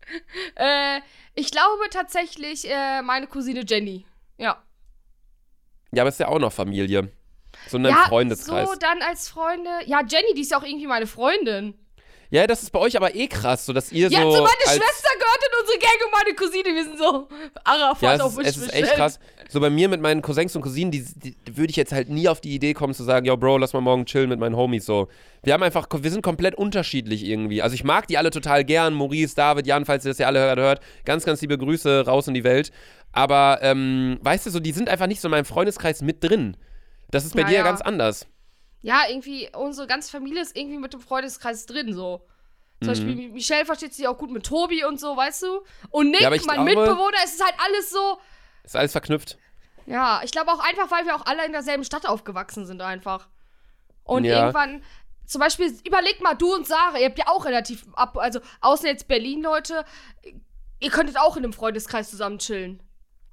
äh, ich glaube tatsächlich äh, meine Cousine Jenny. Ja. Ja, aber ist ja auch noch Familie. So in deinem ja, Freundeskreis. so dann als Freunde. Ja, Jenny, die ist ja auch irgendwie meine Freundin. Ja, das ist bei euch aber eh krass, so dass ihr Ja, so. so meine Schwester gehört in unsere Gang und meine Cousine, wir sind so Arafat Ja, es auf ist, es ist echt krass. So bei mir mit meinen Cousins und Cousinen, die, die, würde ich jetzt halt nie auf die Idee kommen zu sagen, yo, Bro, lass mal morgen chillen mit meinen Homies so. Wir haben einfach, wir sind komplett unterschiedlich irgendwie. Also ich mag die alle total gern, Maurice, David, Jan, falls ihr das ja alle hört, hört. Ganz, ganz liebe Grüße raus in die Welt. Aber, ähm, weißt du, so, die sind einfach nicht so in meinem Freundeskreis mit drin. Das ist bei Ja, dir ja. ganz anders. Ja, irgendwie, unsere ganze Familie ist irgendwie mit dem Freundeskreis drin, so. Mhm. Zum Beispiel, Michelle versteht sich auch gut mit Tobi und so, weißt du? Und Nick, Ja, mein glaube- Mitbewohner, es ist halt alles so. Ist alles verknüpft. Ja, ich glaube auch einfach, weil wir auch alle in derselben Stadt aufgewachsen sind, einfach. Und Ja. irgendwann, zum Beispiel, überleg mal, du und Sarah, ihr habt ja auch relativ ab, also außer jetzt Berlin-Leute, ihr könntet auch in einem Freundeskreis zusammen chillen.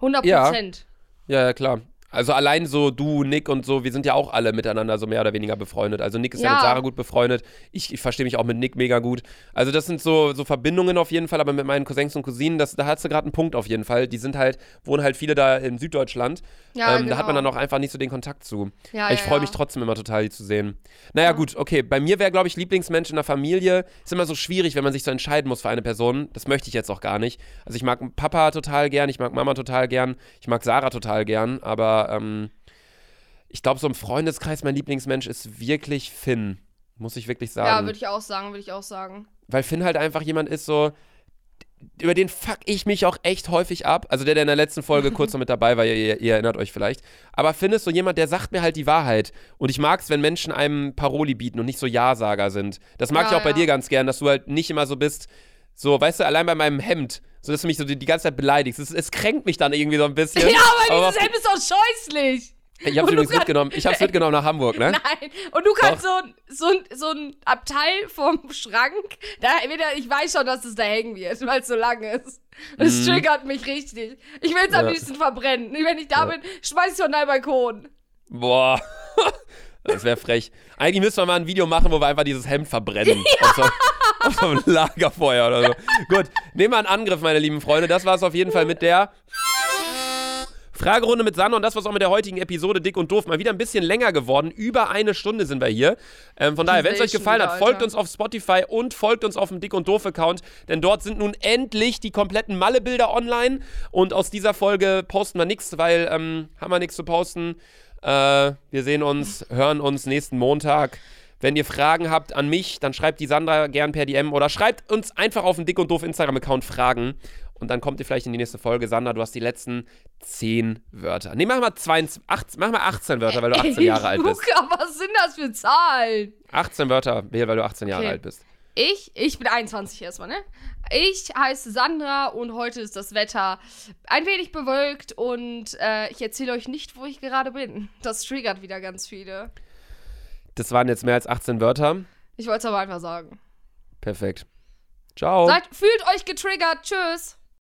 100 Ja. Prozent. Ja, ja, klar. Also allein so du, Nick und so, wir sind ja auch alle miteinander so mehr oder weniger befreundet. Also Nick ist ja, Ja. mit Sarah gut befreundet. Ich, ich verstehe mich auch mit Nick mega gut. Also das sind so, so Verbindungen auf jeden Fall, aber mit meinen Cousins und Cousinen, das, da hast du gerade einen Punkt auf jeden Fall. Die sind halt, wohnen halt viele da in Süddeutschland. Ja, ähm, Da hat man dann genau. auch einfach nicht so den Kontakt zu. Ja, ich ja, freue ja. mich trotzdem immer total, die zu sehen. Naja, gut, okay. Bei mir wäre, glaube ich, Lieblingsmensch in der Familie. Ist immer so schwierig, wenn man sich so entscheiden muss für eine Person. Das möchte ich jetzt auch gar nicht. Also ich mag Papa total gern, ich mag Mama total gern, ich mag Sarah total gern, aber ähm, ich glaube, so im Freundeskreis mein Lieblingsmensch ist wirklich Finn. Muss ich wirklich Ja, sagen. würde ich auch sagen, würde ich auch sagen. Weil Finn halt einfach jemand ist, so. Über den fuck ich mich auch echt häufig ab. Also der, der in der letzten Folge kurz noch mit dabei war, ihr, ihr, erinnert euch vielleicht. Aber Finn ist so jemand, der sagt mir halt die Wahrheit. Und ich mag es, wenn Menschen einem Paroli bieten und nicht so Ja-Sager sind. Das mag Ja, ich auch bei ja. dir ganz gern, dass du halt nicht immer so bist, so, weißt du, allein bei meinem Hemd, so dass du mich so die, die ganze Zeit beleidigst. Es, es kränkt mich dann irgendwie so ein bisschen. Ja, aber Aber dieses Hemd ist doch scheußlich. ich hab's übrigens mitgenommen. Ich hab's mitgenommen nach Hamburg, ne? Nein. Und du kannst so, ein- so, so ein Abteil vom Schrank, da ich weiß schon, dass es da hängen wird, weil es so lang ist. Das triggert mich richtig. Ich will es am. Ja. liebsten verbrennen. Wenn ich da Ja. bin, schmeiß ich von deinem Balkon. Boah. Das wäre frech. Eigentlich müssten wir mal ein Video machen, wo wir einfach dieses Hemd verbrennen. Auf, so, einem Lagerfeuer oder so. Gut, nehmen wir einen Angriff, meine lieben Freunde. Das war es auf jeden Fall mit der Fragerunde mit Sanne und das war's auch mit der heutigen Episode Dick und Doof. Mal wieder ein bisschen länger geworden. Über eine Stunde sind wir hier. Ähm, von daher, wenn es euch gefallen hat, folgt uns auf Spotify und folgt uns auf dem Dick und Doof-Account, denn dort sind nun endlich die kompletten Malle-Bilder online. Und aus dieser Folge posten wir nichts, weil ähm, haben wir nichts zu posten. Äh, wir sehen uns, hören uns nächsten Montag. Wenn ihr Fragen habt an mich, dann schreibt die Sandra gern per DM oder schreibt uns einfach auf dem Dick und Doof Instagram-Account Fragen. Und dann kommt ihr vielleicht in die nächste Folge. Sandra, du hast die letzten 10 Wörter. Nee, mach mal, 22, 18, mach mal 18 Wörter, weil du 18 Jahre alt bist. Luca, was sind das für Zahlen? 18 Wörter, weil du 18 Jahre Okay. alt bist. Ich, ich bin 21 erstmal, ne? Ich heiße Sandra und heute ist das Wetter ein wenig bewölkt und äh, ich erzähle euch nicht, wo ich gerade bin. Das triggert wieder ganz viele. Das waren jetzt mehr als 18 Wörter. Ich wollte es aber einfach sagen. Perfekt. Ciao. Seid, fühlt euch getriggert. Tschüss.